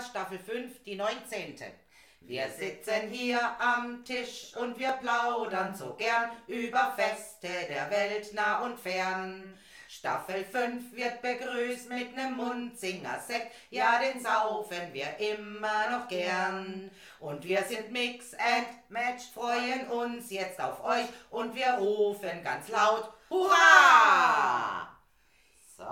Podcast, Staffel 5, die 19. Wir sitzen hier am Tisch und wir plaudern so gern über Feste der Welt nah und fern. Staffel 5 wird begrüßt mit nem Mundzinger-Sekt, ja, den saufen wir immer noch gern. Und wir sind Mix and Match, freuen uns jetzt auf euch und wir rufen ganz laut Hurra! So.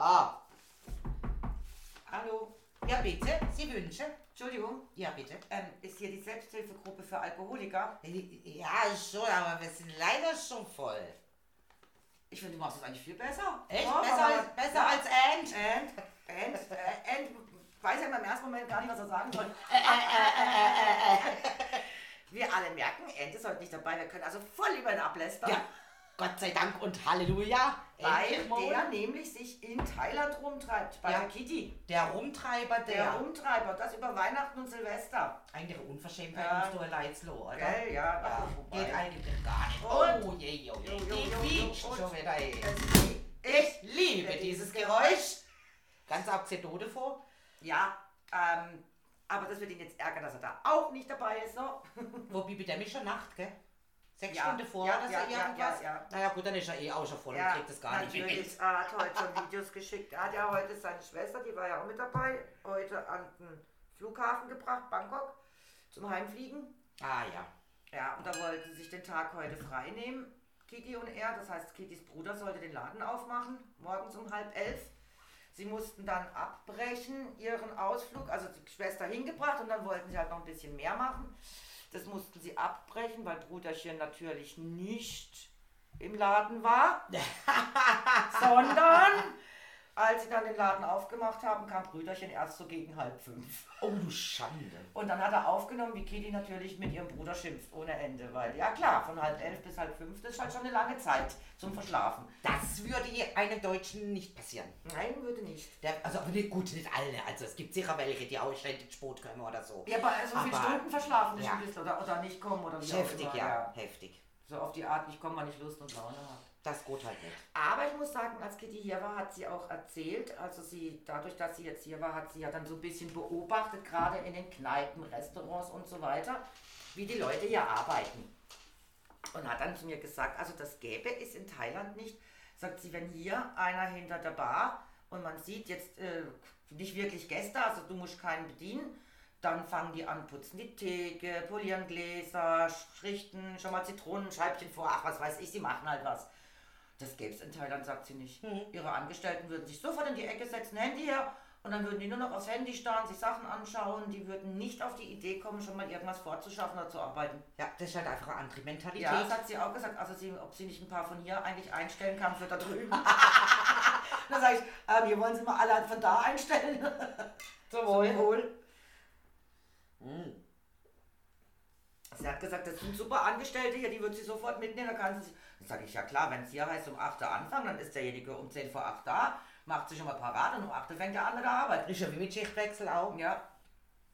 Hallo, Ja, bitte, Sie wünschen? Entschuldigung, Ja, bitte. ähm, ist hier die Selbsthilfegruppe für Alkoholiker? Ja, schon, aber wir sind leider schon voll. Ich finde, du machst es eigentlich viel besser. Echt? Ja, besser als, besser ja. als Ant? And, and, äh, and, weiß ja im ersten Moment gar nicht, was er sagen soll. Wir alle merken, Ant ist heute nicht dabei. Wir können also voll über ihn ablästern. Ja, Gott sei Dank und Halleluja. Weil der nämlich sich in Thailand rumtreibt, bei Ja. der Kitty. der Rumtreiber, der. Der Rumtreiber, das über Weihnachten und Silvester. Eigentlich eine Unverschämtheit Ja. musst du allein oder? Gell, ja, Ja, geht eigentlich gar nicht. Und- Oh je, je, je. schon wieder. ey. Ich liebe dieses Geräusch. Ganz abgesehen davor. Ja, ähm, aber das wird ihn jetzt ärgern, dass er da auch nicht dabei ist. So. Wobei bei dem ist schon Nacht, gell? Sechs Ja, Stunden vor ja, oder so ja, ja, irgendwas. ja, ja. Naja gut, dann ist er eh auch schon voll und kriegt das gar nicht mehr mit. natürlich. Er hat heute schon Videos geschickt. Er hat ja heute seine Schwester, die war ja auch mit dabei, heute an den Flughafen gebracht, Bangkok, zum Heimfliegen. Ah ja. Ja, und da wollte sie sich den Tag heute frei nehmen, Kitty und er. Das heißt, Kittys Bruder sollte den Laden aufmachen, morgens um halb elf. Sie mussten dann abbrechen, ihren Ausflug, also die Schwester hingebracht und dann wollten sie halt noch ein bisschen mehr machen. Das mussten sie abbrechen, weil Bruderchen natürlich nicht im Laden war, sondern als sie dann den Laden aufgemacht haben, kam Brüderchen erst so gegen halb fünf. Oh du Schande. Und dann hat er aufgenommen, wie Kitty natürlich mit ihrem Bruder schimpft ohne Ende, weil ja klar, von halb elf bis halb fünf, das ist halt schon eine lange Zeit zum Verschlafen. Das würde einem Deutschen nicht passieren. Nein, würde nicht. Der, also aber nicht, gut, nicht alle. Also es gibt sicher welche, die auch ständig Sport können oder so. Ja, aber so viele Aber- Stunden verschlafen ja. bisschen oder, oder nicht kommen oder wie Heftig, immer, ja. Heftig. So auf die Art, ich komme, weil ich Lust und Laune habe. Das geht halt nicht. Aber ich muss sagen, als Kitty hier war, hat sie auch erzählt, also sie, dadurch, dass sie jetzt hier war, hat sie ja dann so ein bisschen beobachtet, gerade in den Kneipen, Restaurants und so weiter, wie die Leute hier arbeiten. Und hat dann zu mir gesagt, also das gäbe es in Thailand nicht. Sagt sie, wenn hier einer hinter der Bar und man sieht jetzt äh, nicht wirklich Gäste, also du musst keinen bedienen, dann fangen die an, putzen die Theke, polieren Gläser, richten schon mal Zitronenscheibchen vor, ach was weiß ich, sie machen halt was. Das gäbe es in Thailand, sagt sie nicht. Ihre Angestellten würden sich sofort in die Ecke setzen, Handy her und dann würden die nur noch aufs Handy starren, sich Sachen anschauen. Die würden nicht auf die Idee kommen, schon mal irgendwas vorzuschaffen oder zu arbeiten. Ja, das ist halt einfach eine andere Mentalität. Ja, das hat sie auch gesagt. Also, sie, ob sie nicht ein paar von hier eigentlich einstellen kann für da drüben. dann sage ich, ähm, hier wollen sie mal alle von da einstellen. Zum Wohl. Wohl. Hm. Sie hat gesagt, das sind super Angestellte hier, die wird sie sofort mitnehmen. Dann kann sie sich. Dann sage ich, ja klar, wenn es hier heißt um 8 Uhr anfangen, dann ist derjenige um 10 vor 8 da, macht sich schon mal parat und um 8 Uhr fängt er an mit der Arbeit. Ist ja wie mit Schichtwechsel auch. Ja.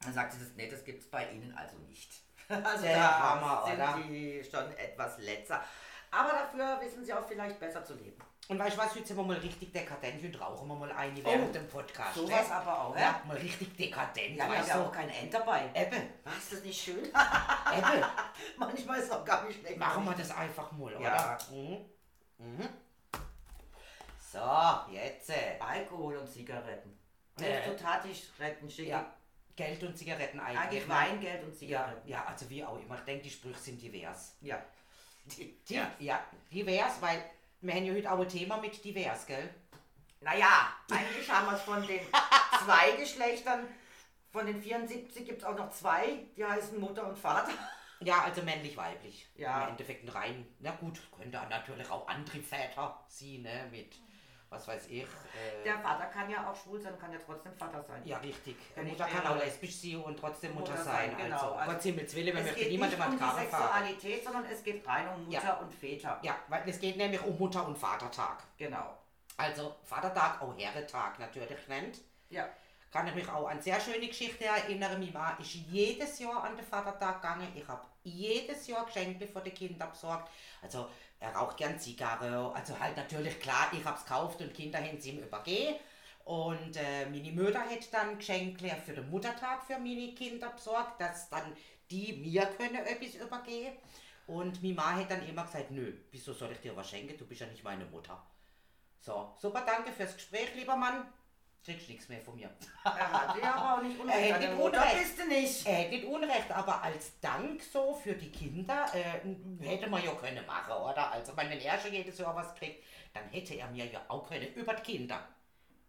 Dann sagt sie das, nee, das gibt es bei Ihnen also nicht. Also Der da Hammer, sind oder? die schon etwas letzter. Aber dafür wissen sie auch vielleicht besser zu leben. Und weißt du was, heute sind wir mal richtig dekadent und rauchen wir mal eine während dem Podcast. sowas ne? aber auch, Ja, ja? mal richtig dekadent. Ja, haben weißt ja auch kein End dabei. Eben, Was, ist das nicht schön? eben. Manchmal ist es auch gar nicht schlecht. Machen wir das einfach mal, Ja. oder? Mhm. Mhm. So, jetzt. äh, Alkohol und Zigaretten. Äh. Totatisch-Retten schicken. Ja, Geld und Zigaretten eigentlich. Eigentlich ne? Wein, Geld und Ja, Zigaretten. ja, also wie auch immer. Ich denke, die Sprüche sind divers. Ja. Die, Die, ja. divers, weil wir haben ja heute auch ein Thema mit divers, gell? Naja, eigentlich haben wir es von den zwei Geschlechtern, von den 74 gibt es auch noch zwei, die heißen Mutter und Vater. Ja, also männlich-weiblich. Ja. Im Endeffekt ein rein, na gut, könnte natürlich auch andere Väter sie, ne, mit, was weiß ich. Äh, Der Vater kann ja auch schwul sein, kann ja trotzdem Vater sein. ja, richtig. Kann Mutter kann auch lesbisch sein und trotzdem Mutter, Mutter sein. sein, genau. Also, Also, Gott Himmels Willen, möchten geht niemandem nicht an um die Karren fahren. Sexualität, sondern es geht rein um Mutter Ja. und Väter. Ja, weil es geht nämlich um Mutter- und Vatertag. Genau. Also Vatertag, auch Herretag natürlich nennt. Ja. Kann ich mich auch an sehr schöne Geschichte erinnern. Mein Mann ist jedes Jahr an den Vatertag gegangen. Ich habe jedes Jahr Geschenke für die Kinder besorgt. Also er raucht gern Zigarre. Also halt natürlich klar, ich habe es gekauft und Kinder haben sie ihm übergeben. Und äh, meine Mutter hat dann Geschenke für den Muttertag für meine Kinder besorgt, dass dann die mir können etwas übergeben. Und meine Mama hat dann immer gesagt, nö, wieso soll ich dir was schenken? Du bist ja nicht meine Mutter. So, super, danke fürs Gespräch, lieber Mann. Kriegst nichts mehr von mir. Er hat ja aber auch nicht Er Unrecht. hätte nicht Mutter Unrecht. bist du nicht. Er hätte Unrecht, aber als Dank so für die Kinder äh, hätte man ja können machen, oder? Also, ich meine, wenn er schon jedes Jahr was kriegt, dann hätte er mir ja auch können über die Kinder.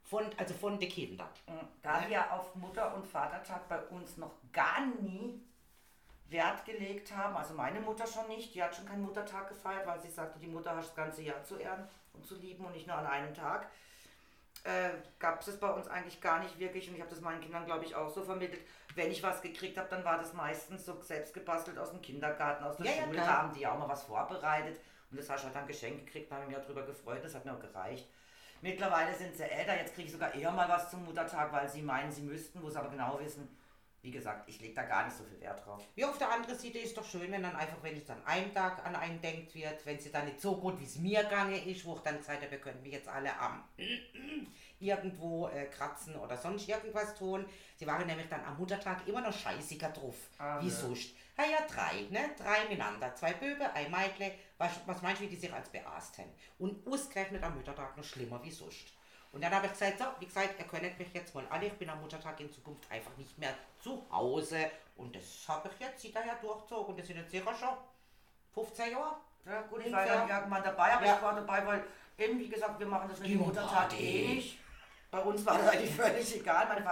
Von, also von den Kindern. Da wir auf Mutter- und Vatertag bei uns noch gar nie Wert gelegt haben, also meine Mutter schon nicht, die hat schon keinen Muttertag gefeiert, weil sie sagte, die Mutter hat das ganze Jahr zu ehren und zu lieben und nicht nur an einem Tag. Äh, gab es das bei uns eigentlich gar nicht wirklich und ich habe das meinen Kindern, glaube ich, auch so vermittelt. Wenn ich was gekriegt habe, dann war das meistens so selbst gebastelt aus dem Kindergarten, aus der Ja, ja, Schule. klar. da haben die ja auch mal was vorbereitet und das hast du halt dann Geschenk gekriegt, da habe ich mich auch drüber gefreut, das hat mir auch gereicht. Mittlerweile sind sie älter, jetzt kriege ich sogar eher mal was zum Muttertag, weil sie meinen, sie müssten, wo sie aber genau wissen, wie gesagt, ich lege da gar nicht so viel Wert drauf. Ja, auf der anderen Seite ist doch schön, wenn dann einfach, wenn es dann einen Tag an einen denkt wird, wenn sie dann nicht so gut, wie es mir gegangen ist, wo ich dann gesagt habe, wir können mich jetzt alle am irgendwo äh, kratzen oder sonst irgendwas tun. Sie waren nämlich dann am Muttertag immer noch scheißiger drauf, Ah, wie ja. sonst. Ah ja, drei, ne? Drei miteinander. Zwei Böbe, ein Mädle. Was, was meinst du, wie die sich als beaßt haben? Und ausgerechnet am Muttertag noch schlimmer wie sonst. Und dann habe ich gesagt, so, wie gesagt, ihr könnt mich jetzt mal alle, ich bin am Muttertag in Zukunft einfach nicht mehr zu Hause. Und das habe ich jetzt ja durchgezogen. Und das sind jetzt sicher schon 15 Jahre. Ja gut, ich war ja. irgendwann dabei, aber Ja. ich war dabei, weil eben, wie gesagt, wir machen das mit dem Muttertag eh nicht. Bei uns war das eigentlich völlig egal. Mein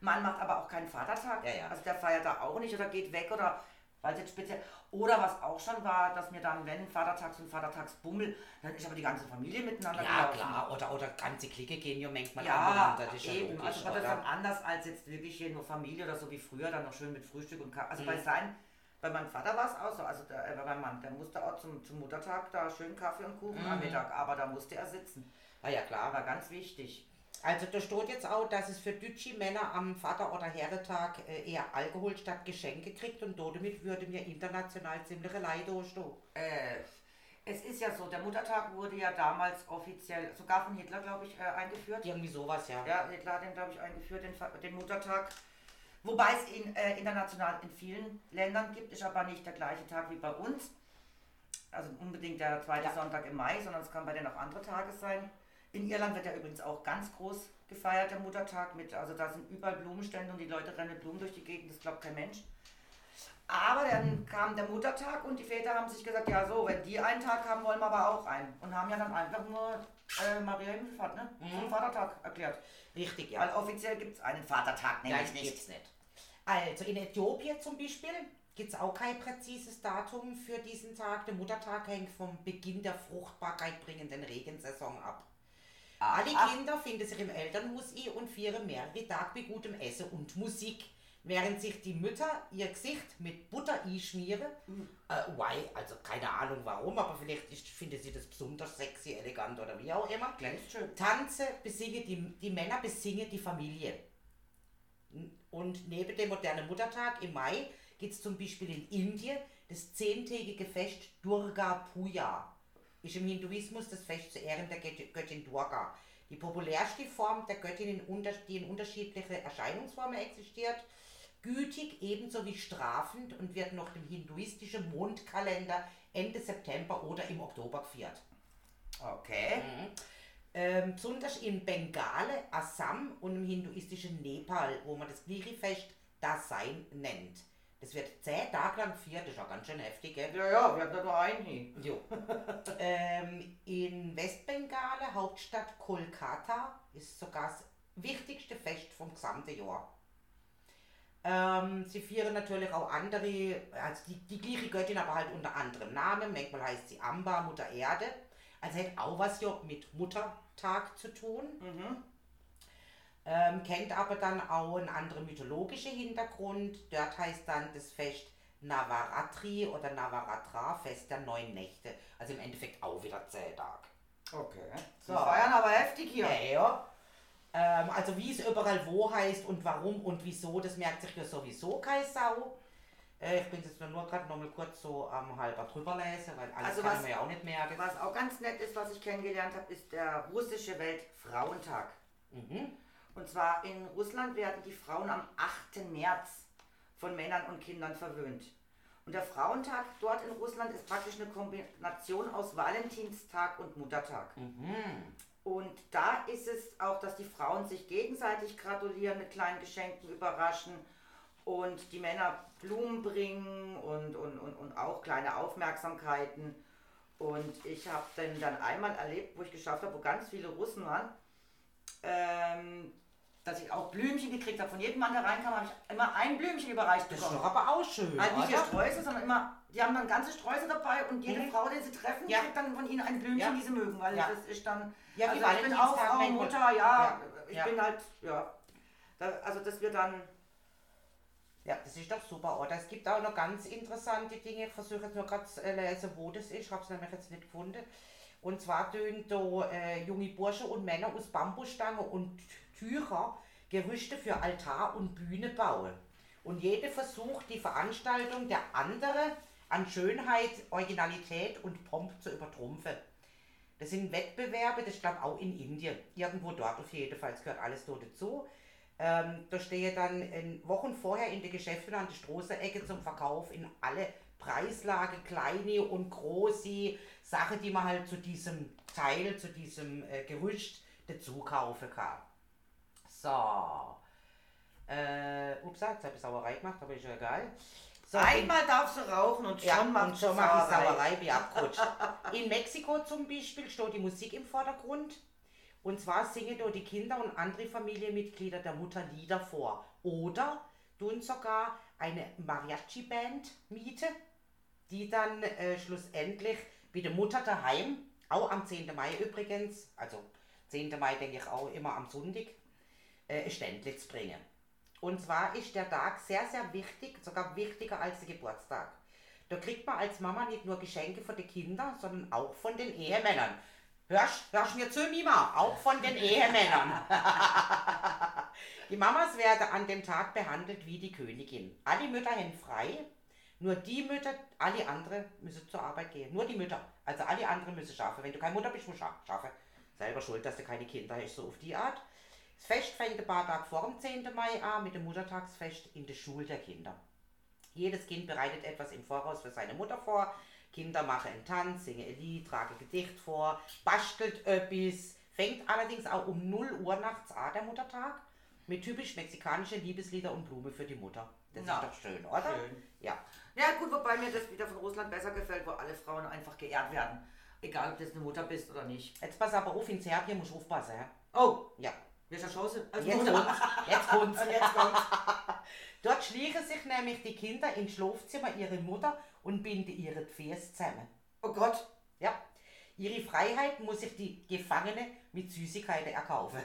Mann macht aber auch keinen Vatertag. Ja, ja. Also der feiert da auch nicht oder geht weg oder weil es jetzt speziell. Oder was auch schon war, dass mir dann, wenn Vatertags und Vatertagsbummel, dann ist aber die ganze Familie miteinander Ja, gelaufen. klar. Oder, oder ganze Clique gehen ja manchmal Ja, aneinander. Das ist ja eben. logisch, Also war das oder? dann anders als jetzt wirklich hier nur Familie oder so wie früher, dann noch schön mit Frühstück und Kaffee. Also Mhm. bei sein, bei meinem Vater war es auch so, also der, äh, bei meinem Mann, der musste auch zum, zum Muttertag da schön Kaffee und Kuchen am Mhm. Mittag, aber da musste er sitzen. Ah ja, klar. War ganz wichtig. Also da steht jetzt auch, dass es für deutsche Männer am Vater- oder Herretag äh, eher Alkohol statt Geschenke kriegt und damit würde mir international ziemliche Leid stehen. Äh, es ist ja so, der Muttertag wurde ja damals offiziell, sogar von Hitler, glaube ich, äh, eingeführt. Irgendwie sowas, ja. Ja, Hitler hat den, glaube ich, eingeführt, den, den Muttertag. Wobei es ihn äh, international in vielen Ländern gibt, ist aber nicht der gleiche Tag wie bei uns. Also unbedingt der zweite Ja. Sonntag im Mai, sondern es kann bei denen auch andere Tage sein. In Irland wird ja übrigens auch ganz groß gefeiert, der Muttertag. Mit, also da sind überall Blumenstände und die Leute rennen mit Blumen durch die Gegend, das glaubt kein Mensch. Aber dann kam der Muttertag und die Väter haben sich gesagt, ja so, wenn die einen Tag haben, wollen wir aber auch einen. Und haben ja dann einfach nur äh, Maria Himmelfahrt ne? zum Vatertag erklärt. Richtig, ja. Weil offiziell gibt es einen Vatertag nämlich nicht. gibt's nicht. Also in Äthiopien zum Beispiel gibt es auch kein präzises Datum für diesen Tag. Der Muttertag hängt vom Beginn der Fruchtbarkeit bringenden Regensaison ab. Alle Aha. Kinder finden sich im Elternhaus ein und feiern mehrere Tage bei gutem Essen und Musik, während sich die Mütter ihr Gesicht mit Butter einschmieren. Äh, why? Also keine Ahnung warum, aber vielleicht ist, finden sie das besonders sexy, elegant oder wie auch immer. Glänzt schön. Tanze besingen die, die Männer besingen die Familie. Und neben dem modernen Muttertag im Mai gibt es zum Beispiel in Indien das zehntägige Fest Durga Puja. Ist im Hinduismus das Fest zu Ehren der Göt- Göttin Durga. Die populärste Form der Göttin, die in unterschiedliche Erscheinungsformen existiert, gütig ebenso wie strafend und wird nach dem hinduistischen Mondkalender Ende September oder im Oktober gefeiert. Okay. Ähm, besonders in Bengale, Assam und im hinduistischen Nepal, wo man das gleiche Fest Dasein nennt. Das wird zehn Tage lang gefeiert, das ist auch ganz schön heftig, gell? Ja, ja, wir hatten da nur einen hier. Jo. ähm, in Westbengale, Hauptstadt Kolkata, ist sogar das wichtigste Fest vom gesamten Jahr. Ähm, sie feiern natürlich auch andere, also die, die gleiche Göttin, aber halt unter anderem Namen. Manchmal heißt sie Amba, Mutter Erde. Also hat auch was ja mit Muttertag zu tun. Mhm. Ähm, kennt aber dann auch einen anderen mythologischen Hintergrund. Dort heißt dann das Fest Navaratri oder Navaratra, Fest der neun Nächte. Also im Endeffekt auch wieder zehn Tage. Okay. So. Wir feiern aber heftig hier. Ja, ja. Ähm, also wie es überall wo heißt und warum und wieso, das merkt sich ja sowieso keine Sau. Äh, ich bin jetzt nur gerade noch mal kurz so am halber drüber lesen, weil alles Also kann was- mir ja auch nicht merken. Was auch ganz nett ist, was ich kennengelernt habe, ist der russische Weltfrauentag. Mhm. Und zwar in Russland werden die Frauen am 8. März von Männern und Kindern verwöhnt. Und der Frauentag dort in Russland ist praktisch eine Kombination aus Valentinstag und Muttertag. Und da ist es auch, dass die Frauen sich gegenseitig gratulieren, mit kleinen Geschenken überraschen und die Männer Blumen bringen und, und, und, und auch kleine Aufmerksamkeiten. Und ich habe dann, dann einmal erlebt, wo ich geschafft habe, wo ganz viele Russen waren, ähm, dass ich auch Blümchen gekriegt habe. Von jedem Mann, der reinkam, habe ich immer ein Blümchen überreicht Das ist bekommen. doch aber auch schön. Halt nicht oder? Sträuße, sondern immer, die haben dann ganze Sträuße dabei und jede Mhm. Frau, die sie treffen, Ja. kriegt dann von ihnen ein Blümchen, Ja. die sie mögen, weil Ja. das ist dann, Ja, also ich bin auch Frau. Mutter, ja, Ja. ich Ja. bin halt, ja, da, also das wird dann, Ja, das ist doch super, oder? Es gibt auch noch ganz interessante Dinge. Ich versuche jetzt nur gerade zu lesen, wo das ist. Ich habe es nämlich jetzt nicht gefunden. Und zwar tun da äh, junge Bursche und Männer aus Bambusstangen und Tücher Gerüste für Altar und Bühne bauen. Und jeder versucht, die Veranstaltung der andere an Schönheit, Originalität und Pomp zu übertrumpfen. Das sind Wettbewerbe, das glaube auch in Indien. Irgendwo dort auf jeden Fall, es gehört alles dort dazu. Ähm, da stehe dann in Wochen vorher in den Geschäften an der Straßenecke zum Verkauf in alle Preislage, kleine und große Sachen, die man halt zu diesem Teil, zu diesem äh, Gerüst dazu kaufen kann. So. Äh, ups, jetzt habe ich Sauerei gemacht, aber ist ja egal. So, einmal darfst du rauchen und schon ja, macht schon mache ich Sauerei wie abgerutscht. In Mexiko zum Beispiel steht die Musik im Vordergrund. Und zwar singen dort die Kinder und andere Familienmitglieder der Mutter Lieder vor. Oder tun sogar eine Mariachi-Band miete, die dann äh, schlussendlich bei der Mutter daheim, auch am 10. Mai übrigens, also 10. Mai denke ich auch immer am Sonntag, äh, Ständlitz bringen. Und zwar ist der Tag sehr, sehr wichtig, sogar wichtiger als der Geburtstag. Da kriegt man als Mama nicht nur Geschenke von den Kindern, sondern auch von den Ehemännern. Hörst, hörst mir zu, Mima? Auch von den Ehemännern. die Mamas werden an dem Tag behandelt wie die Königin. Alle Mütter haben frei, nur die Mütter, alle anderen müssen zur Arbeit gehen. Nur die Mütter. Also alle anderen müssen schaffen. Wenn du keine Mutter bist, musst du scha- schaffen. Selber schuld, dass du keine Kinder hast, so auf die Art. Das Fest fängt ein paar Tage vor dem 10. Mai an mit dem Muttertagsfest in der Schule der Kinder. Jedes Kind bereitet etwas im Voraus für seine Mutter vor. Kinder machen einen Tanz, singen ein Lied, tragen ein Gedicht vor, bastelt etwas. Fängt allerdings auch um 0 Uhr nachts an, der Muttertag, mit typisch mexikanischen Liebeslieder und Blume für die Mutter. Das Na, ist doch schön, oder? schön. Ja. Ja gut, wobei mir das wieder von Russland besser gefällt, wo alle Frauen einfach geehrt werden. Egal, ob du jetzt eine Mutter bist oder nicht. Jetzt pass aber auf, in Serbien musst du aufpassen. Ja? Oh, ja. welcher Chance? Also Jetzt Mutter. kommt's. Jetzt kommt's. Jetzt kommt's. Dort schlichen sich nämlich die Kinder ins Schlafzimmer ihrer Mutter und binden ihre Gefäße zusammen. Oh Gott. Ja. Ihre Freiheit muss sich die Gefangene mit Süßigkeiten erkaufen.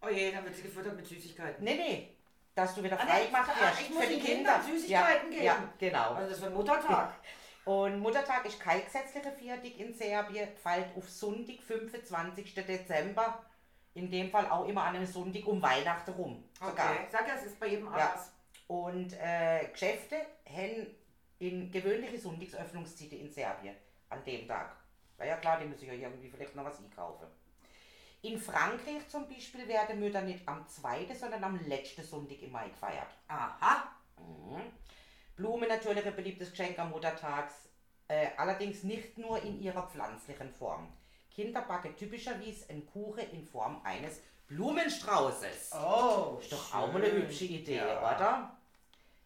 Oh je, dann wird sie gefüttert mit Süßigkeiten. Nee, nee. Dass du wieder Ah, frei nee, gemacht ah, wirst. ich muss den Kindern Süßigkeiten ja, geben. Ja, genau. Also das wird Muttertag. Und Muttertag ist kein gesetzlicher Feiertag in Serbien, fällt auf Sonntag, 25. Dezember. In dem Fall auch immer an einem Sonntag um Weihnachten rum. Sogar. Okay. Sag ja, es ist bei jedem Ja. anders. Und äh, Geschäfte haben in gewöhnliche Sonntagsöffnungszeiten in Serbien an dem Tag. Na ja klar, die müssen ja irgendwie vielleicht noch was einkaufen. In Frankreich zum Beispiel werden Mütter nicht am 2., sondern am letzten Sonntag im Mai gefeiert. Aha. Mhm. Blumen natürlich ein beliebtes Geschenk am Muttertags, äh, allerdings nicht nur in ihrer pflanzlichen Form. Kinder backen typischerweise einen Kuchen in Form eines Blumenstraußes. Oh. Ist doch auch mal eine schön. hübsche Idee, Ja. oder?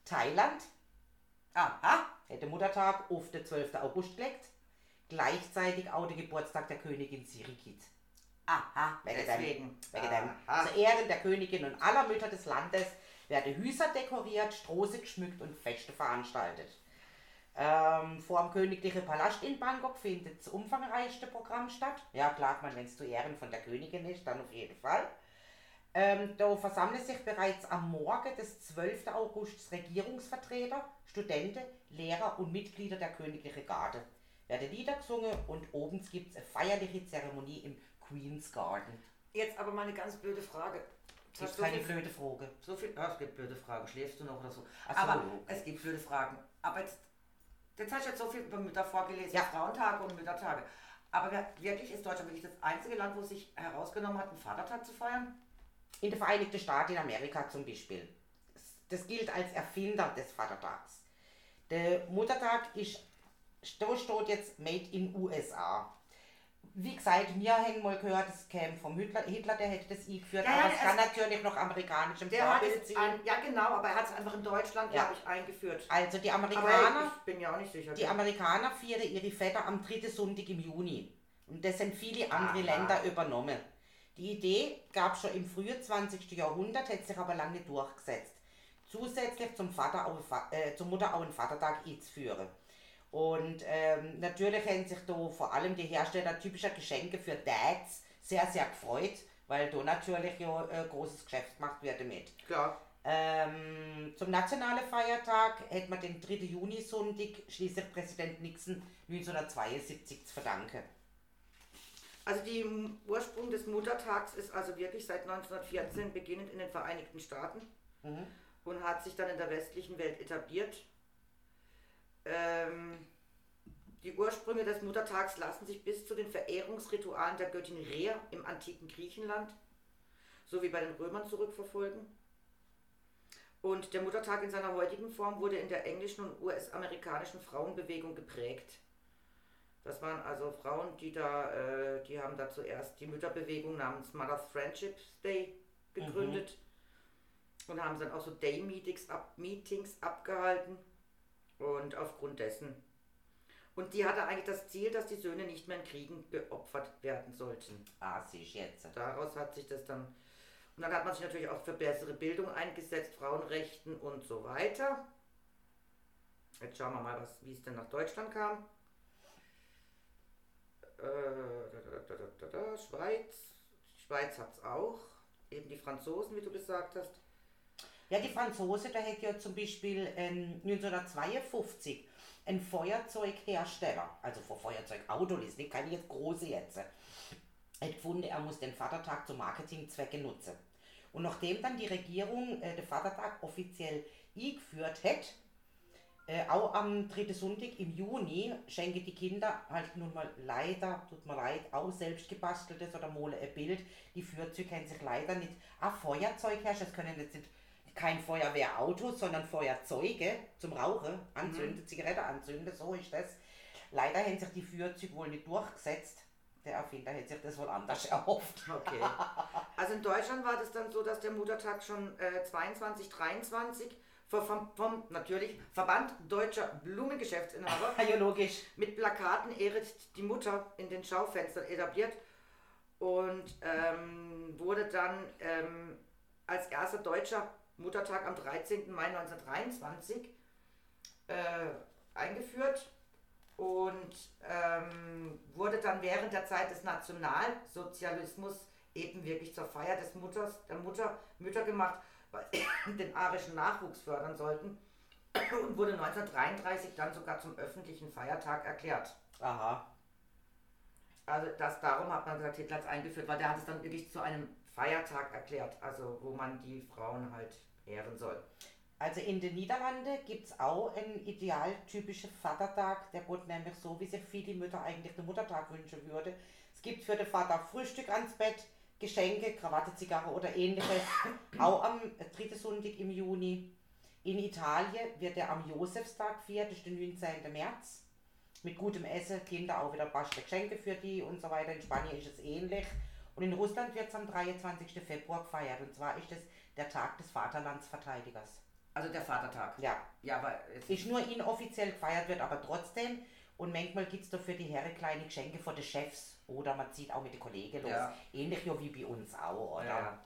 Thailand Aha. hätte Muttertag auf den 12. August gelegt. Gleichzeitig auch der Geburtstag der Königin Sirikit. Aha. Wegen Deswegen. Wegen. Zu Ehren der Königin und aller Mütter des Landes werden Hüser dekoriert, Stroße geschmückt und Feste veranstaltet. Ähm, vor dem königlichen Palast in Bangkok findet das umfangreichste Programm statt. Ja, klar, wenn es zu Ehren von der Königin ist, dann auf jeden Fall. Ähm, da versammeln sich bereits am Morgen des 12. August Regierungsvertreter, Studenten, Lehrer und Mitglieder der königlichen Garde. Werden Lieder gesungen und oben gibt es eine feierliche Zeremonie im Queen's Garden. Jetzt aber mal eine ganz blöde Frage. Ist so keine viel- blöde Frage. So viel, ja, es gibt blöde Fragen. Schläfst du noch oder so? Ach so, Aber okay. es gibt blöde Fragen. Aber jetzt, jetzt hast du jetzt so viel über Mütter vorgelesen, Ja. Frauentage und Müttertage. Aber wirklich ist Deutschland wirklich das einzige Land, wo sich herausgenommen hat, einen Vatertag zu feiern? in den Vereinigten Staaten in Amerika zum Beispiel. Das gilt als Erfinder des Vatertags. Der Muttertag ist, da steht jetzt Made in USA. Wie gesagt, wir haben mal gehört, das käme vom Hitler, Hitler, der hätte das eingeführt, Ja, aber ja, es kann es- natürlich noch amerikanischem Der hat Vorbild es, sein. ein, ja genau, aber er hat es einfach in Deutschland, Ja. glaube ich, eingeführt. Also die Amerikaner, ich bin ja auch nicht sicher. die Amerikaner feiern ihre Väter am dritten Sonntag im Juni. Und das sind viele andere Aha. Länder übernommen. Die Idee gab schon im frühen 20. Jahrhundert, hat sich aber lange nicht durchgesetzt. Zusätzlich zum, Vater auch, äh, zur Mutter auch einen Vatertag einzuführen. Und ähm, natürlich haben sich da vor allem die Hersteller typischer Geschenke für Dads sehr, sehr gefreut, weil da natürlich ja äh, großes Geschäft gemacht wird damit. Klar. Ähm, zum nationalen Feiertag hätte man den 3. Juni-Sonntag schließlich Präsident Nixon 1972 zu verdanken. Also der Ursprung des Muttertags ist also wirklich seit 1914 beginnend in den Vereinigten Staaten Mhm. und hat sich dann in der westlichen Welt etabliert. Ähm, die Ursprünge des Muttertags lassen sich bis zu den Verehrungsritualen der Göttin Rhea im antiken Griechenland sowie bei den Römern zurückverfolgen. Und der Muttertag in seiner heutigen Form wurde in der englischen und US-amerikanischen Frauenbewegung geprägt. Das waren also Frauen, die da, äh, die haben da zuerst die Mütterbewegung namens Mother's Friendship Day gegründet und haben dann auch so Day-Meetings ab, Meetings abgehalten und aufgrund dessen. Und die hatte eigentlich das Ziel, dass die Söhne nicht mehr in Kriegen geopfert werden sollten. Ah, du jetzt. Daraus hat sich das dann. Und dann hat man sich natürlich auch für bessere Bildung eingesetzt, Frauenrechten und so weiter. Jetzt schauen wir mal, was, wie es denn nach Deutschland kam. Äh, da, da, da, Schweiz. Schweiz hat es auch. Eben die Franzosen, wie du gesagt hast. Ja, die Franzose, da hätte ja zum Beispiel ähm, 1952 ein Feuerzeughersteller, also für Feuerzeugauto, ist keine jetzt große jetzt, hat gefunden, er muss den Vatertag zu Marketingzwecke nutzen. Und nachdem dann die Regierung äh, den Vatertag offiziell eingeführt hat, äh, auch am dritten Sonntag im Juni schenken die Kinder halt nun mal leider, tut mir leid, auch selbst gebasteltes oder mal ein Bild. Die Feuerzeuge können sich leider nicht, ah, Feuerzeug herrschen, das können jetzt nicht kein Feuerwehrauto, sondern Feuerzeuge zum Rauchen, anzünden, Zigarette anzünden, so ist das. Leider haben sich die Feuerzeuge wohl nicht durchgesetzt. Der Erfinder hätte sich das wohl anders erhofft. Okay. Also in Deutschland war das dann so, dass der Muttertag schon äh, 22, 23 vom, vom, natürlich Verband Deutscher Blumengeschäftsinhaber Ja, mit Plakaten ehret die Mutter in den Schaufenstern etabliert und ähm, wurde dann ähm, als erster deutscher Muttertag am 13. Mai 1923 äh, eingeführt und ähm, wurde dann während der Zeit des Nationalsozialismus eben wirklich zur Feier des Mutters, der Mutter, Mütter gemacht, weil den arischen Nachwuchs fördern sollten und wurde 1933 dann sogar zum öffentlichen Feiertag erklärt. Aha. Also das darum hat man gesagt, Hitler hat es eingeführt, weil der hat es dann wirklich zu einem Feiertag erklärt, also wo man die Frauen halt ehren soll. Also in den Niederlanden gibt es auch einen idealtypischen Vatertag, der geht nämlich so, wie sich viele Mütter eigentlich den Muttertag wünschen würde. Es gibt für den Vater Frühstück ans Bett, Geschenke, Krawatte, Zigarre oder ähnliches. auch am dritten Sonntag im Juni. In Italien wird er am Josefstag gefeiert, das ist der 19. März. Mit gutem Essen, Kinder auch wieder basteln Geschenke für die und so weiter. In Spanien ist es ähnlich. Und in Russland wird es am 23. Februar gefeiert. Und zwar ist es der Tag des Vaterlandsverteidigers. Also der Vatertag. Ja, Ja, aber es ist nur inoffiziell gefeiert wird, aber trotzdem. Und manchmal gibt es dafür die Herren kleine Geschenke von den Chefs oder man zieht auch mit den Kollegen los. Ja. Ähnlich ja wie bei uns auch, oder? Ja.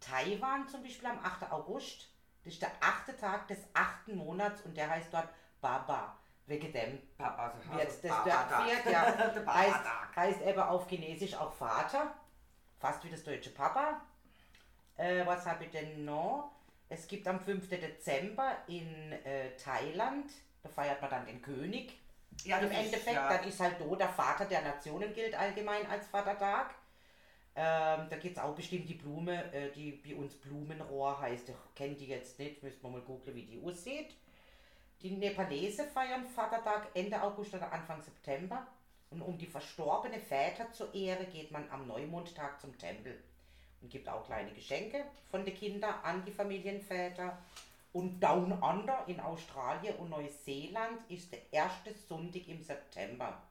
Taiwan zum Beispiel am 8. August. Das ist der achte Tag des achten Monats und der heißt dort Baba. Wegen dem Papa, also, wird das gefeiert, ja. Heißt, heißt eben auf Chinesisch auch Vater. Fast wie das deutsche Papa. Äh, was habe ich denn noch? Es gibt am 5. Dezember in äh, Thailand, da feiert man dann den König. Ja, Im das ist- Endeffekt, ja. dann ist halt so, der Vater der Nationen gilt allgemein als Vatertag. Ähm, da gibt es auch bestimmt die Blume, äh, die bei uns Blumenrohr heißt. Ich kenne die jetzt nicht, müssen wir mal gucken, wie die aussieht. Die Nepalese feiern Vatertag Ende August oder Anfang September. Und um die verstorbene Väter zu ehren, geht man am Neumondtag zum Tempel. Und gibt auch kleine Geschenke von den Kindern an die Familienväter. Und Down Under in Australien und Neuseeland ist der erste Sonntag im September.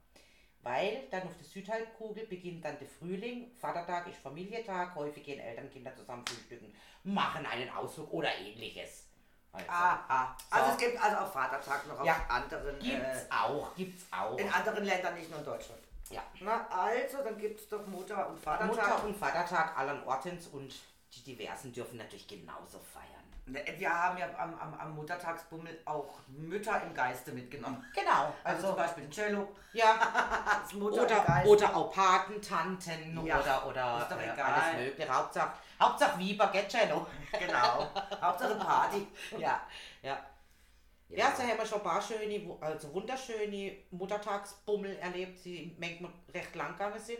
Weil dann auf der Südhalbkugel beginnt dann der Frühling, Vatertag ist Familientag, häufig gehen Eltern Kinder zusammen frühstücken, machen einen Ausflug oder ähnliches. Also, Aha. Also so. es gibt also auch Vatertag noch ja. auf anderen. Gibt's äh, auch, gibt's auch. In anderen Ländern, nicht nur in Deutschland. Ja. Na also, dann gibt es doch Mutter- und Vatertag. Mutter- und Vatertag allen Ortens und die diversen dürfen natürlich genauso feiern. Ne, wir haben ja am, am, am Muttertagsbummel auch Mütter im Geiste mitgenommen. Genau. Also, also zum Beispiel Cello. Ja. oder, oder auch Patentanten ja. oder, oder ist doch äh, egal. alles mögliche. Hauptsache, Hauptsache Wieber, geht Cello. Genau. Hauptsache Party. Ja, ja. Ja, so haben wir schon ein paar schöne, also wunderschöne Muttertagsbummel erlebt, die manchmal recht lang gegangen sind,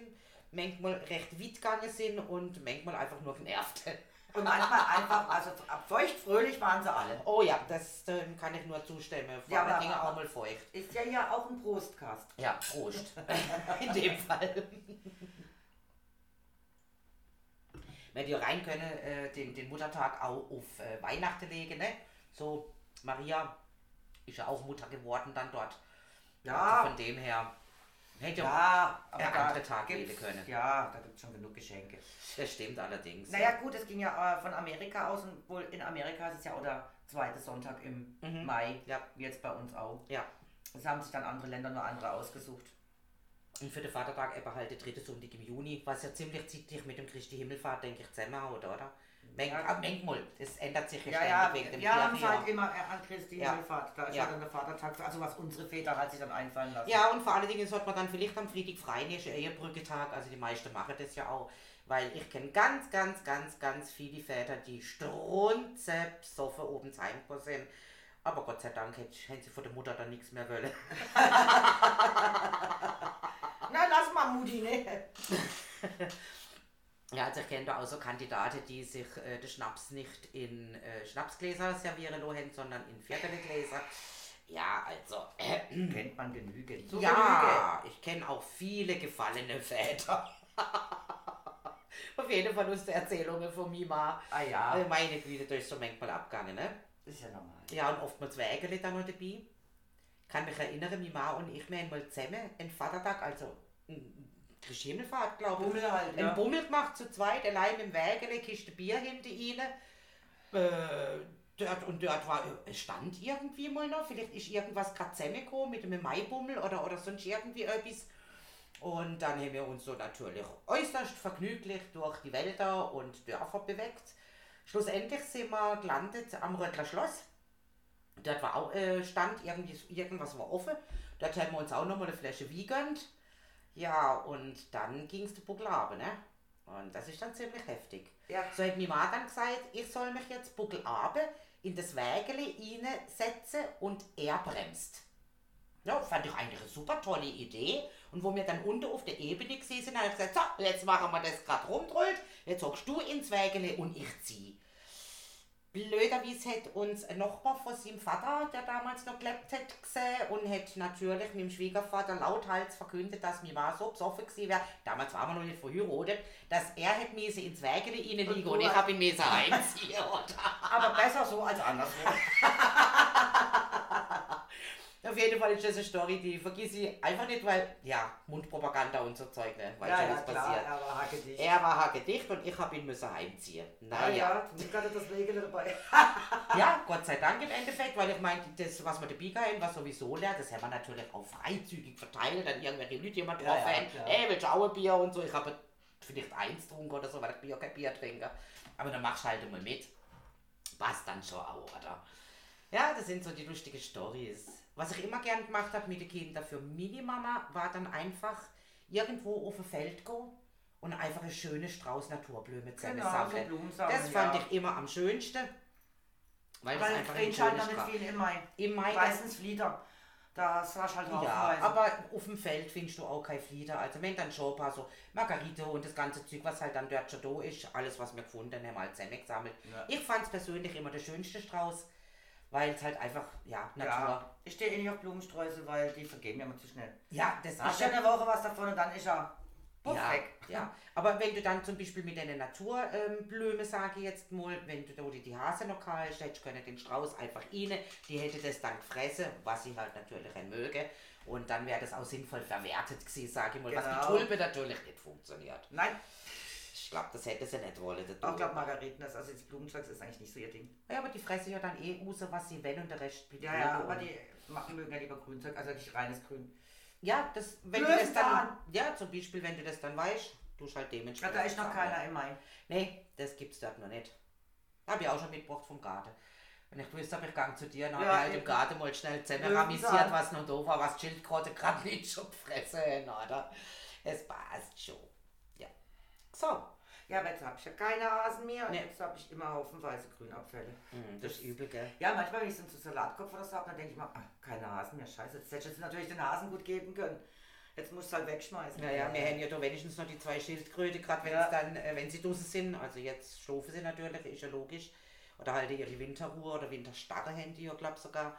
manchmal recht weit gegangen sind und manchmal einfach nur genervt. Und manchmal einfach, also feucht fröhlich waren sie alle. Oh ja, das äh, kann ich nur zustimmen. Vor ja, allem auch mal feucht. Ist ja ja auch ein Prostkast. Ja, Prost. In dem Fall. Wenn wir rein können, äh, den, den Muttertag auch auf äh, Weihnachten legen, ne? So, Maria ist ja auch Mutter geworden dann dort. Ja. Also von dem her hätte ja, aber der andere Tag wählen können. Ja, da gibt es schon genug Geschenke. Das stimmt allerdings. Naja gut, es ging ja äh, von Amerika aus und wohl in Amerika ist es ja auch der zweite Sonntag im Mhm. Mai, Ja. wie jetzt bei uns auch. Ja. Das haben sich dann andere Länder nur andere ausgesucht. Und für den Vatertag eben halt der dritte Sonntag im Juni, was ja ziemlich zeitlich mit dem Christi Himmelfahrt, denke ich, zusammenhaut, oder? Manch, Ja. manchmal, es ändert sich ja Ja, ja, wegen dem wir haben Kirchenjahr. halt immer äh, an Christi Ja. Himmelfahrt. Da ist Ja. ja. dann der Vatertag, also was unsere Väter halt sich dann einfallen lassen. Ja, und vor allen Dingen sollte man dann vielleicht am Freitag frei nehmen, ja Ehebrücketag, also die meisten machen das ja auch. Weil ich kenne ganz, ganz, ganz, ganz viele Väter, die strunze besoffen oben heimgekommen sind. Aber Gott sei Dank hätt- hätten sie von der Mutter dann nichts mehr wollen. Na, lass mal Mutti, ne? Ja, also ich kenne da auch so Kandidaten, die sich äh, den Schnaps nicht in äh, Schnapsgläser servieren lassen, sondern in Viertelgläser. Ja, also, äh, Kennt man genügend. So ja, ich kenne auch viele gefallene Väter. Auf jeden Fall aus den Erzählungen von Mima. Ah ja, Äh, meine Güte, da ist so manchmal abgegangen, ne? ist ja normal. Ja, und oftmals Wägele dann noch dabei. Kann mich erinnern, Mima und ich, wir haben mal zusammen einen Vatertag, also ein Himmelfahrt, glaube ich. Bummel halt, Ein ja. Bummel gemacht zu zweit, allein im Wägele, Kiste Bier hinter ihnen. Äh, dort, und dort war, es stand irgendwie mal noch, vielleicht ist irgendwas gerade zusammengekommen mit einem Maibummel oder, oder sonst irgendwie etwas. Und dann haben wir uns so natürlich äußerst vergnüglich durch die Wälder und Dörfer bewegt. Schlussendlich sind wir gelandet am Röttler Schloss. Dort war auch, äh, stand irgendwie, irgendwas war offen. Dort haben wir uns auch nochmal eine Flasche gegönnt. Ja, und dann ging es den Buckel runter, ne? Und das ist dann ziemlich heftig. Ja. So hat meine Mann dann gesagt, ich soll mich jetzt Buckel runter in das Wägele setzen und er bremst. Ja, fand ich eigentlich eine super tolle Idee. Und wo wir dann unten auf der Ebene gesehen sind, habe ich gesagt, so, jetzt machen wir das gerade rumdrollt, jetzt hockst du ins Wägele und ich zieh. Blöderweise hat uns ein Nachbar von seinem Vater, der damals noch gelebt hat, gesehen und hat natürlich mit dem Schwiegervater lauthals verkündet, dass mir war so besoffen gewesen wäre, damals waren wir noch nicht verheiratet, dass er hätte müssen ins Wägele reinliegen und, du ich habe ihn müssen heimziehen. Aber besser so als andersrum. Auf jeden Fall ist das eine Story, die vergiss ich einfach nicht, weil, ja, Mundpropaganda und so Zeug, ne, weil ja, schon ja, was klar, passiert. aber hacke dich. Er war hagedicht und ich habe ihn müssen heimziehen. Ah Naja. ja, zum Glück hatte das Wegele dabei. Ja, Gott sei Dank im Endeffekt, weil ich meine, das, was wir dabei haben, war sowieso leer, das haben wir natürlich auch freizügig verteilt, dann irgendwelche Leute, die man Ja, drauf ja, klar. ey, willst du auch ein Bier und so, ich habe vielleicht eins getrunken oder so, weil ich Bier kein Bier trinke, aber dann machst du halt immer mit, passt dann schon auch, oder? Ja, das sind so die lustigen Stories. Was ich immer gern gemacht habe mit den Kindern für Minimama, war dann einfach irgendwo auf ein Feld gehen und einfach eine schöne Strauß Naturblumen zusammen Genau, so Das fand ja. ich immer am schönsten. Weil das Weil einfach ich ein halt schönes nicht viel im Mai. Im Mai, das, Meistens Flieder. Das war halt ja, haufenweise. aber auf dem Feld findest du auch kein Flieder. Also wenn dann schon ein paar so Margarite und das ganze Zeug, was halt dann dort schon da ist, alles was wir gefunden haben, haben wir halt zusammengesammelt. Ja. Ich fand es persönlich immer der schönste Strauß, weil es halt einfach, ja, Natur. ja, ich stehe eh nicht auf Blumensträuße, weil die vergehen mir immer zu schnell. Ja, das Hast ist du ja, eine Woche was davon und dann ist er Puff ja, weg. ja, aber wenn du dann zum Beispiel mit einer Naturblume, sage ich jetzt mal, wenn du da du die Hase noch kalt hättest, können den Strauß einfach rein, die hätte das dann gefressen, was sie halt natürlich auch möge. Und dann wäre das auch sinnvoll verwertet gewesen, sage ich mal, was Genau. mit Tulpe natürlich nicht funktioniert. Nein, Ich glaube, das hätte sie nicht wollen. ich glaube. Margareten, das, also das Blumenzeug ist eigentlich nicht so ihr Ding. Ja, aber die fressen ja dann eh raus, was sie wenn und der Rest blieb Ja, ja, aber die machen, mögen ja lieber Grünzeug, also wirklich reines Grün. Ja, das, wenn du das dann, ja, zum Beispiel, wenn du das dann weißt, du halt Ja, dementsprechend. da ist noch keiner im Mai. Nee, das gibt's dort noch nicht. Hab ich auch schon mitgebracht vom Garten. Wenn ich gewusst habe, ich gang zu dir, dann hab Ja, ich halt im. Garten mal schnell zusammen Löwenzahn. ramisiert, was noch da war, was Schildkröte gerade nicht schon gefressen haben, oder? Es passt schon. So, Ja, aber jetzt habe ich ja keine Hasen mehr und Nee. jetzt habe ich immer haufenweise Grünabfälle. hm, das ist übel, gell? Ja, manchmal, wenn ich so einen Salatkopf oder so habe, dann denke ich mal, ach, keine Hasen mehr, scheiße, jetzt hätte ich jetzt natürlich den Hasen gut geben können. Jetzt musst du halt wegschmeißen. Naja, wir haben ja da wenigstens noch die zwei Schildkröte, gerade wenn Ja. dann, äh, wenn sie draußen sind. Also jetzt schlafen sie natürlich, ist ja logisch. Oder halt ihre Winterruhe oder Winterstarre haben die ja, glaube ich sogar.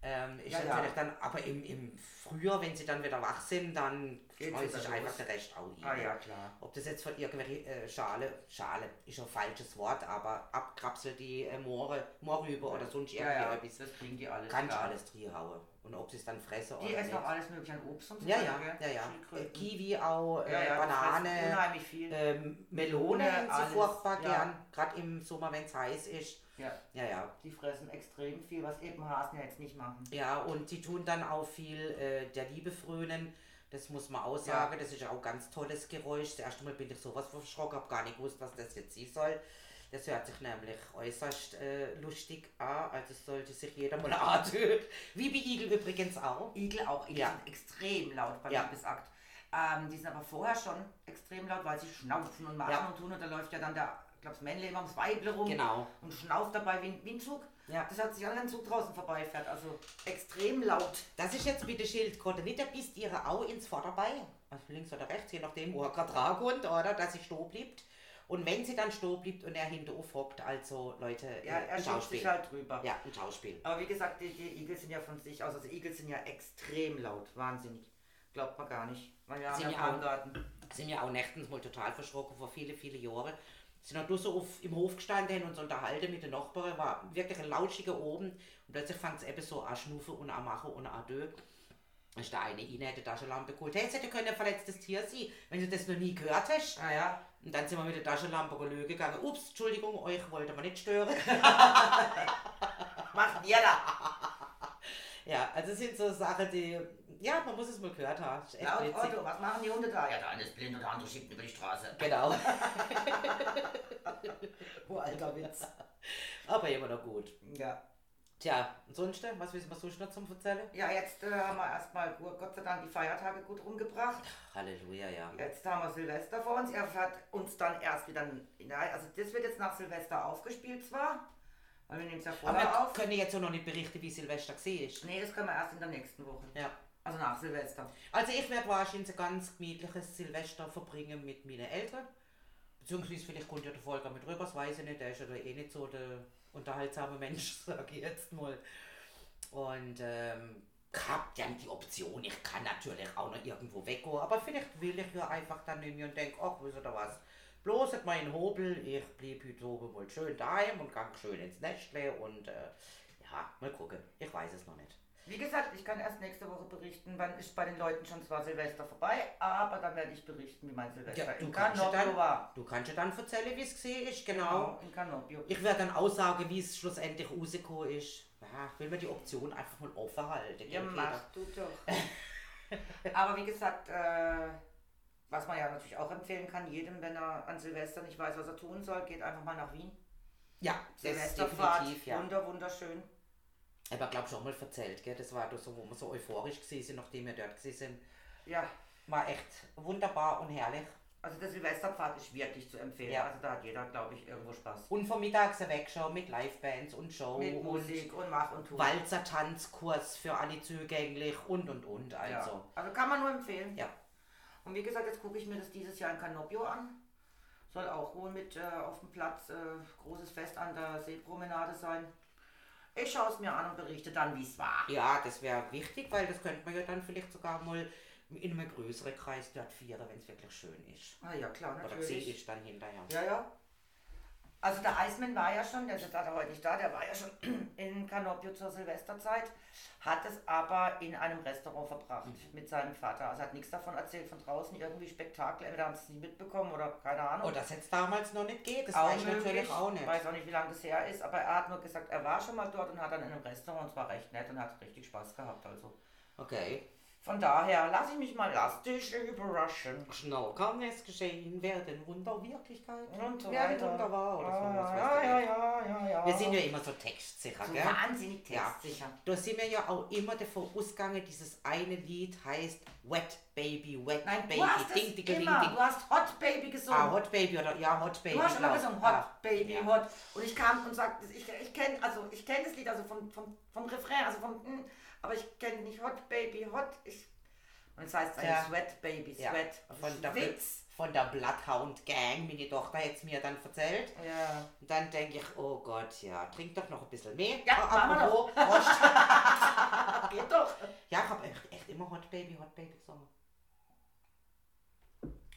Ähm, ist Ja, ja. dann, aber im, im Frühjahr, wenn sie dann wieder wach sind, dann schmeißt sich einfach der Rest auch rein. Ah ja, klar. Ob das jetzt von irgendwelche äh, Schale, Schale ist ein falsches Wort, aber abkrapselt die äh, Moore, Moorrübe oder sonst Ja, irgendwie ja, etwas, das kriegen die alles. du klar. alles drin hauen. Und ob sie es dann fressen Die oder essen auch alles mögliche an Obst und so. Ja, ja, ja, ja. Äh. Kiwi auch, äh, Ja, ja, die Banane, Unheimlich viel. ähm, Melone Melone, sie furchtbar ja. gern, gerade im Sommer, wenn es heiß ist. Ja, Ja, ja. die fressen extrem viel, was eben Hasen ja jetzt nicht machen. Ja, und die tun dann auch viel äh, der Liebe frönen. Das muss man auch sagen. Das ist auch ein ganz tolles Geräusch. Das erste Mal bin ich sowas verschrocken, habe gar nicht gewusst, was das jetzt sein soll. Das hört sich nämlich äußerst äh, lustig an. Also sollte sich jeder mal anhören. Wie bei Igel übrigens auch. Igel auch, Igel Ja. sind extrem laut beim Ja. Liebesakt. Ähm, die sind aber vorher schon extrem laut, weil sie schnaufen und machen Ja. und tun und da läuft ja dann der, ich glaube, das Männle immer ums Weible rum Genau. und schnauft dabei wie, ein- wie ein Zug. Ja. Das hat sich an einem Zug draußen vorbeifährt, also extrem laut. Das ist jetzt mit der Schildkröte nicht, da bist ihre Au ins Vorderbein, also links oder rechts, je nachdem, wo er gerade dran kommt, oder, dass sie stehen bleibt. Und wenn sie dann stehen bleibt und er hinter hockt, also Leute, Ja, äh, er ein Schauspiel. sich halt drüber. Ja, ein Schauspiel. Aber wie gesagt, die, die Igel sind ja von sich aus, also Igel sind ja extrem laut, wahnsinnig. Glaubt man gar nicht. Weil wir haben Sind ja ja auch-. Sind ja auch nächtens mal total verschrocken vor viele, viele Jahren. Sind auch nur so auf, im Hof gestanden und uns unterhalten mit den Nachbarn, war wirklich ein lauschiger oben. Und plötzlich fängt es eben so an schnuffen und an machen und an dö. Ist der eine rein, hat die Taschenlampe geholt. Hey, es hätte können ein verletztes Tier sein, wenn du das noch nie gehört hast. Ah ja, Und dann sind wir mit der Taschenlampe gelögen gegangen. Ups, Entschuldigung, euch wollte man nicht stören. macht jeder. ja, also es sind so Sachen, die, ja, man muss es mal gehört haben. Ist Laut witzig. Otto, was machen die Hunde da? Ja, der eine ist blind und der andere schiebt über die Straße. Genau, Oh, alter Witz. aber immer noch gut. Ja. Tja, ansonsten, was wissen wir sonst noch zum Erzählen? Ja, jetzt äh, haben wir erstmal Gott sei Dank die Feiertage gut rumgebracht. Halleluja, ja. Jetzt haben wir Silvester vor uns. Er hat uns dann erst wieder, nein, also das wird jetzt nach Silvester aufgespielt zwar, weil wir nehmen es ja Aber vorher wir auf. können jetzt auch noch nicht berichten, wie Silvester war. Nee, das können wir erst in der nächsten Woche. Ja. Also nach Silvester. Also ich werde wahrscheinlich ein ganz gemütliches Silvester verbringen mit meinen Eltern. Beziehungsweise vielleicht kommt ja der Volker mit rüber, das weiß ich nicht. Der ist ja eh nicht so der unterhaltsame Mensch, sage ich jetzt mal. Und ähm, hab dann die Option, ich kann natürlich auch noch irgendwo weggehen, aber vielleicht will ich ja einfach dann mir und denke, ach, wisst ihr was, bloß hat mein Hobel, ich blieb heute oben mal schön daheim und gang schön ins Nestle und äh, ja, mal gucken, ich weiß es noch nicht. Wie gesagt, ich kann erst nächste Woche berichten, wann ist bei den Leuten schon zwar Silvester vorbei, aber dann werde ich berichten, wie mein Silvester Ja, in du kannst ja Canopio dann, war. du kannst ja dann erzählen, wie es gesehen ist, genau. in Canopio. Ich werde dann auch sagen, wie es schlussendlich rausgekommen ist. Ja, ich will mir die Option einfach mal offen halten. Ja, mach du doch. Aber wie gesagt, äh, was man ja natürlich auch empfehlen kann, jedem, wenn er an Silvester nicht weiß, was er tun soll, geht einfach mal nach Wien. Ja, Silvesterfahrt, ja. wunder, wunderschön. Aber glaube ich auch mal erzählt, gell? das war doch so, wo wir so euphorisch sind, nachdem wir dort sind. Ja, War echt wunderbar und herrlich. also der Silvesterpfad ist wirklich zu empfehlen. Ja. Also da hat jeder, glaube ich, irgendwo Spaß. Und vom Mittags weg schon mit Livebands und Show Mit und Musik und Mach und Tu. Walzer-Tanzkurs für alle zugänglich und und und. Also. Ja. Also kann man nur empfehlen. Ja. Und wie gesagt, jetzt gucke ich mir das dieses Jahr in Canopio an. Soll auch wohl mit äh, auf dem Platz äh, großes Fest an der Seepromenade sein. Ich schaue es mir an und berichte dann, wie es war. Ja, das wäre wichtig, weil das könnte man ja dann vielleicht sogar mal In einem größeren Kreis dort vieren, wenn es wirklich schön ist. Ah ja, klar, Oder natürlich. sehe ich dann hinterher. Ja, ja. Also der Eismann war ja schon, der ist jetzt leider heute nicht da, der war ja schon in Canopio zur Silvesterzeit, hat es aber in einem Restaurant verbracht mit seinem Vater. Also hat nichts davon erzählt von draußen, irgendwie Spektakel, entweder haben sie es nicht mitbekommen oder keine Ahnung. Oh, dass jetzt damals noch nicht geht, das Auch weiß ich natürlich auch nicht. weiß auch nicht, wie lange das her ist, aber er hat nur gesagt, er war schon mal dort und hat dann in einem Restaurant und es war recht nett und hat richtig Spaß gehabt. Also Okay. Von daher lasse ich mich mal lastig überraschen. Schnell kann es geschehen, werden Wunder Wirklichkeit. Und so werden weiter. Wunder wahr oder so. Ah, was ja, ja, ja, ja, ja. Wir sind ja immer so textsicher, so gell? wahnsinnig Ja. textsicher. Da sind wir ja auch immer davon ausgegangen, dieses eine Lied heißt Wet Baby, Wet Nein, Baby, du hast Ding, Ding, Ding, immer. Ding. Du hast Hot Baby gesungen. Ah, Hot Baby oder ja, Hot Baby. du hast immer glaub. gesungen Hot Ja. Baby, Ja. Hot. Und ich kam und sagte, ich, ich kenne also ich kenn das Lied also vom, vom, vom Refrain, also vom, mm, aber ich kenne nicht Hot Baby, Hot. Ich, und es heißt Ja. Sweat Baby, Ja, Sweat. von der, Witz. von der Bloodhound Gang, meine Tochter hat es mir dann erzählt. Ja. Und dann denke ich, oh Gott, ja, trink doch noch ein bisschen mehr. Ja, wir apropos, Prost. Geht doch. Ja, ich habe echt, echt immer Hot Baby, Hot Baby gesungen.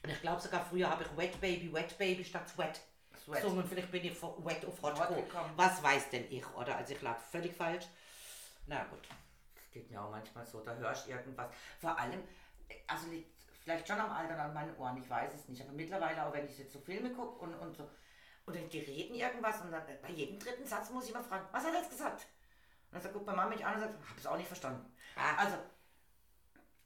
Und ich glaube sogar früher habe ich Wet Baby, Wet Baby statt Sweat Sweat. gesungen. Vielleicht bin ich von Wet auf Hot Hot gekommen. Was weiß denn ich, oder? Also ich lag völlig falsch. Na gut. Geht mir auch manchmal so, da hörst du irgendwas. Vor allem, also liegt vielleicht schon am Alter an meinen Ohren, ich weiß es nicht, aber mittlerweile auch wenn ich jetzt so Filme gucke und, und so, und die reden irgendwas und dann bei jedem dritten Satz muss ich immer fragen, was hat er jetzt gesagt? Und dann sagt, guckt meine Mama mich an und sagt, hab es auch nicht verstanden. Ah. Also,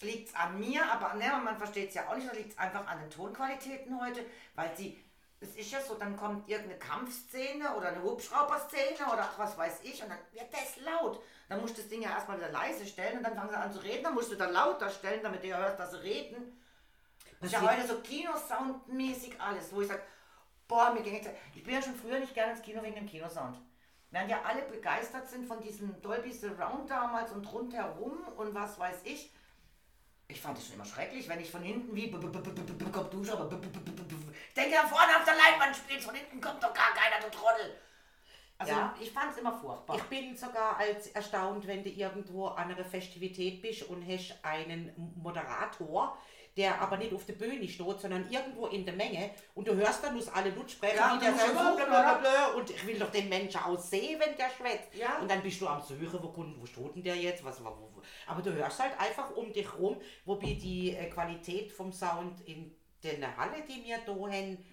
liegt es an mir, aber ne, man versteht es ja auch nicht, oder liegt es einfach an den Tonqualitäten heute, weil sie, es ist ja so, dann kommt irgendeine Kampfszene oder eine Hubschrauberszene oder ach, was weiß ich und dann wird das laut. Dann musst du das Ding ja erstmal wieder leise stellen und dann fangen sie an zu reden, dann musst du wieder lauter stellen, damit du ja hörst, dass sie reden. Das ist ja heute so Kinosoundmäßig alles, wo ich sage, boah, mir ging jetzt, ich bin ja schon früher nicht gerne ins Kino wegen dem Kinosound. Während ja alle begeistert sind von diesem Dolby Surround damals und rundherum und was weiß ich. Ich fand es schon immer schrecklich, wenn ich von hinten wie kommt du schon, denke da vorne auf der Leinwand spielst, von hinten kommt doch gar keiner, du Trottel. Also Ja. ich fand es immer furchtbar. Ich bin sogar als erstaunt, wenn du irgendwo an einer Festivität bist und hast einen Moderator, der aber nicht auf der Bühne steht, sondern irgendwo in der Menge und du hörst dann, muss alle Lutsch sprechen, Ja, und der sagt, blablabla, und ich will doch den Menschen aussehen, wenn der schwätzt. Ja. Und dann bist du am Suchen, wo, wo steht denn der jetzt, was, wo, wo. aber du hörst halt einfach um dich rum, wobei die äh, Qualität vom Sound in der Halle, die wir da haben,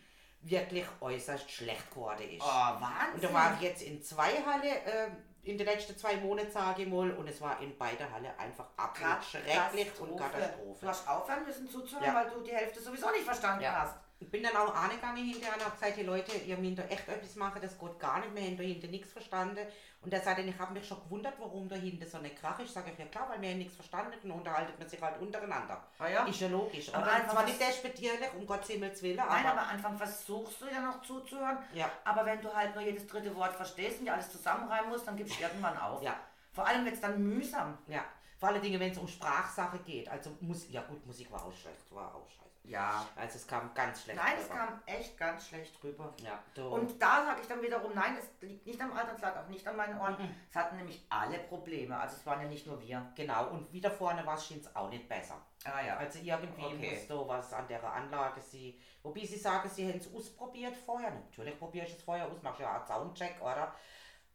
wirklich äußerst schlecht geworden ist. oh, Wahnsinn. Und da war ich jetzt in zwei Halle, äh, in den letzten zwei Monaten, sage ich mal, und es war in beiden Halle einfach absolut schrecklich und Du Katastrophe. hast aufhören müssen zuzuhören, Ja. weil du die Hälfte sowieso nicht verstanden Ja. hast. Ich bin dann auch angegangen hinterher und habe gesagt, hey Leute, ihr müsst da echt etwas machen, das geht gar nicht mehr, hinter hinter nichts verstanden. Und er sagte, ich habe mich schon gewundert, warum da hinten so eine Krach ist. Sage ich, ja klar, weil wir haben nichts verstanden und unterhaltet man sich halt untereinander. Ah ja? Ist ja logisch. Aber Und einfach nicht despektierlich, um Gottes Himmels Willen, Nein, aber, aber am Anfang versuchst du ja noch zuzuhören. Ja. Aber wenn du halt nur jedes dritte Wort verstehst und dir alles zusammenreimen musst, dann gibst du irgendwann auf. Ja. Vor allem wird es dann mühsam. ja. Vor allen Dingen, wenn es um Sprachsache geht. Also Musik, ja gut, Musik war auch schlecht, war auch scheiße. Ja. Also es kam ganz schlecht Nein, es rüber. kam echt ganz schlecht rüber. Ja, du. Und da sage ich dann wiederum, nein, es liegt nicht am Alter, es lag auch nicht an meinen Ohren. Mhm. Es hatten nämlich alle Probleme. Also es waren ja nicht nur wir. genau, und wieder vorne war es auch nicht besser. Ah ja. Also irgendwie Okay. da was an der Anlage sie. Wobei sie sagen, sie hätten es ausprobiert vorher. Natürlich probiere ich es vorher aus, machst ja einen Soundcheck, oder?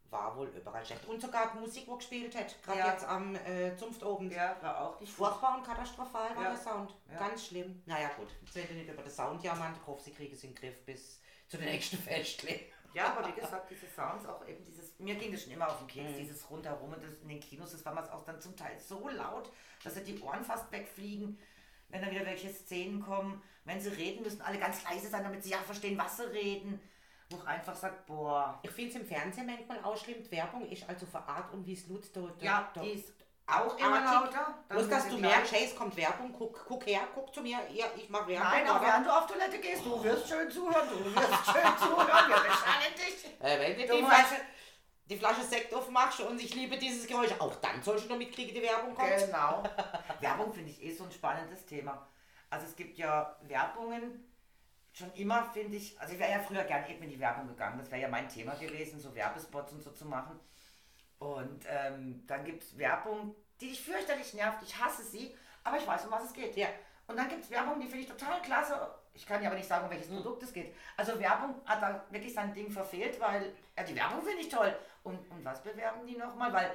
War wohl überall schlecht. Und sogar die Musik, die gespielt hat, gerade Ja. jetzt am äh, Zunftobend. Ja, war auch nicht gut. Furchtbar und katastrophal war Ja. der Sound. Ja. Ganz schlimm. Naja gut, jetzt wir nicht über den Sound jammern. Ich hoffe, sie kriegen es in den Griff bis zu den nächsten Festle. Ja, aber wie gesagt, diese Sounds auch eben dieses, mir ging das schon immer auf den Keks, Mhm. dieses rundherum und das in den Kinos, das war man auch dann zum Teil so laut, dass die Ohren fast wegfliegen, wenn dann wieder welche Szenen kommen, wenn sie reden, müssen alle ganz leise sein, damit sie ja verstehen, was sie reden. Wo ich einfach sagt, boah, Ich finde es im Fernsehen manchmal auch schlimm. Die Werbung ist also für Art und wie es Lut da, da, ja, da, die ist auch immer artig. lauter. Dann Bloß, dass du merkst, hey, es kommt Werbung, guck, guck her, guck zu mir, ja, ich mach Werbung. Nein, auch aber- während du auf Toilette gehst, du wirst schön zuhören, du wirst schön zuhören, wir beschallen dich. Äh, wenn du Du die Flasche, die Flasche Sekt aufmachst und ich liebe dieses Geräusch, auch dann sollst du noch mitkriegen, die Werbung kommt. Genau. Werbung finde ich eh so ein spannendes Thema. Also es gibt ja Werbungen, schon immer finde ich, also ich wäre ja früher gern eben in die Werbung gegangen, das wäre ja mein Thema gewesen, so Werbespots und so zu machen. Und ähm, dann gibt es Werbung, die dich fürchterlich nervt, ich hasse sie, aber ich weiß, um was es geht. Ja. Und dann gibt es Werbung, die finde ich total klasse. Ich kann ja aber nicht sagen, um welches Produkt es geht. Also Werbung hat da wirklich sein Ding verfehlt, weil ja, die Werbung finde ich toll. Und, und was bewerben die nochmal? Weil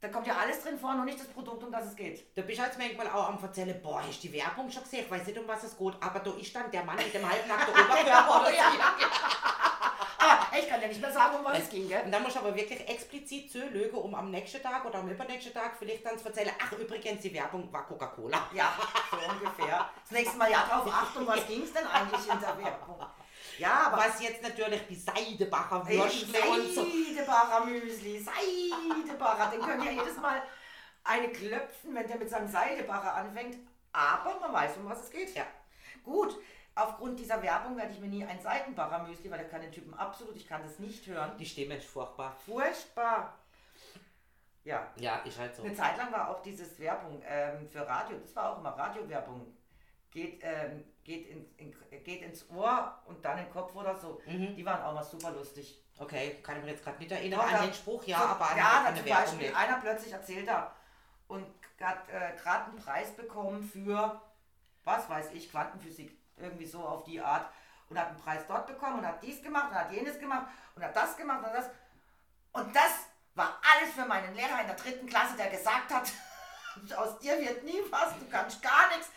da kommt ja alles drin vor, nur nicht das Produkt, um das es geht. Da bist du jetzt manchmal auch am erzählen, boah, hast du die Werbung schon gesehen? Ich weiß nicht, um was es geht, aber da ist dann der Mann mit dem halbnackten Oberkörper oder so. Aber ich kann ja nicht mehr sagen, um was es ging, gell? Und dann musst du aber wirklich explizit zulügen, um am nächsten Tag oder am übernächsten Tag vielleicht dann zu erzählen, ach übrigens, die Werbung war Coca-Cola. Ja, so ungefähr. Das nächste Mal ja drauf achten, um was ging es denn eigentlich in der Werbung? Ja, aber Was jetzt natürlich die Seidebacher Würstle und so. Seidebacher Müsli, Seidebacher, den könnt ihr jedes Mal eine klöpfen, wenn der mit seinem Seidebacher anfängt. Aber man weiß, um was es geht. Ja. Gut, aufgrund dieser Werbung werde ich mir nie ein Seidenbacher Müsli, weil der kann den Typen absolut, ich kann das nicht hören. Die Stimme ist furchtbar. Furchtbar. Ja, Ja, ist halt so. eine Zeit lang war auch dieses Werbung ähm, für Radio, das war auch immer Radiowerbung. Geht, ähm, geht, in, in, geht ins Ohr und dann in den Kopf oder so. Die waren auch mal super lustig. Okay, kann ich mir jetzt gerade nicht erinnern Doch, an den Spruch, ja, so, aber an, ja, eine zum Werbung Beispiel nicht. einer plötzlich erzählt da und hat äh, gerade einen Preis bekommen für, was weiß ich, Quantenphysik, irgendwie so auf die Art. Und hat einen Preis dort bekommen und hat dies gemacht und hat jenes gemacht und hat das gemacht und das. Und das war alles für meinen Lehrer in der dritten Klasse, der gesagt hat, aus dir wird nie was, du kannst gar nichts.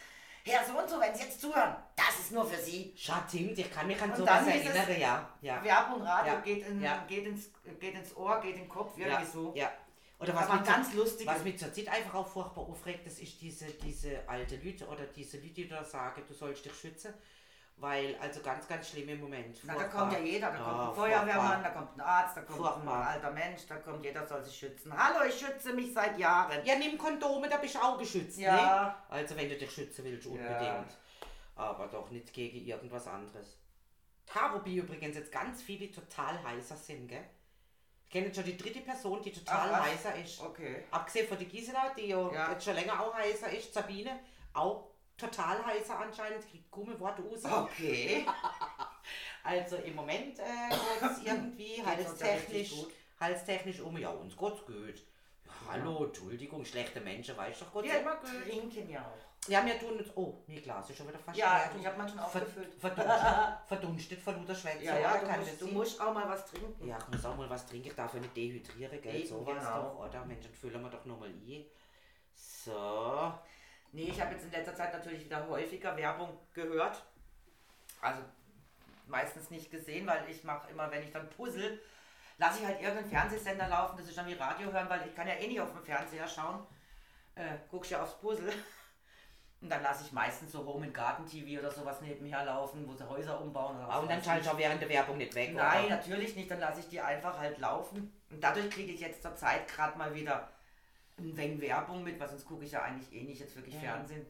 Herr so und so, wenn Sie jetzt zuhören, das ist nur für Sie. Schatzing, ich kann mich an Und sowas dann erinnern, ja. ja. Werbung, Radio Ja, geht, in, ja. geht, ins, geht ins Ohr, geht in den Kopf, irgendwie ja, so. ja. Oder was war mich, ganz zur- lustig. was mich zur Zeit einfach auch furchtbar aufregt, das ist diese, diese alte Leute oder diese Leute, die da sagen, du sollst dich schützen. Weil, also ganz, ganz schlimm im Moment. Na, da kommt ja jeder, da kommt Ja, ein Feuerwehrmann, da kommt ein Arzt, da kommt Furchtbar. ein alter Mensch, da kommt jeder soll sich schützen. Hallo, ich schütze mich seit Jahren. Ja, nimm Kondome, da bist du auch geschützt. Ja. Ne? Also wenn du dich schützen willst, unbedingt. Ja. Aber doch nicht gegen irgendwas anderes. Da, wobei übrigens jetzt ganz viele total heißer sind, gell? Ich kenne jetzt schon die dritte Person, die total Ach, heißer ist. Okay. Abgesehen von die Gisela, die Ja. jetzt schon länger auch heißer ist, Sabine, auch total heißer anscheinend, kriegt gumme Worte aus. Okay. Also im Moment äh, geht's irgendwie ja halstechnisch, halstechnisch um. Ja, uns geht's gut. Ja, hallo, Entschuldigung, schlechte Menschen, weißt doch, Gott Wir immer gut. trinken ja auch. Ja, wir tun jetzt. Oh, mein Glas ist schon wieder fast Ja, leer. ich habe manchmal aufgefüllt. Verdunstet, verdunstet von Luther Schwätze. Ja, ja, du Kann musst, du musst auch mal was trinken. Ja, ich muss auch mal was trinken, ich darf ja nicht dehydrieren, gell? Eben, Sowas genau. doch, oder? Mensch, dann füllen wir doch nochmal ein. So. Nee, ich habe jetzt in letzter Zeit natürlich wieder häufiger Werbung gehört. Also meistens nicht gesehen, weil ich mache immer, wenn ich dann puzzle, lasse ich halt irgendeinen Fernsehsender laufen, das ist dann wie Radio hören, weil ich kann ja eh nicht auf dem Fernseher schauen. Äh, guckst ja aufs Puzzle. Und dann lasse ich meistens so Home and Garden TV oder sowas nebenher laufen, wo sie Häuser umbauen. Oder was und dann weiß schaltest ich. auch während der Werbung nicht weg, Nein, oder? natürlich nicht, dann lasse ich die einfach halt laufen. Und dadurch kriege ich jetzt zur Zeit gerade mal wieder ein wenig Werbung mit, weil sonst gucke ich ja eigentlich eh nicht jetzt wirklich Ja. Fernsehen.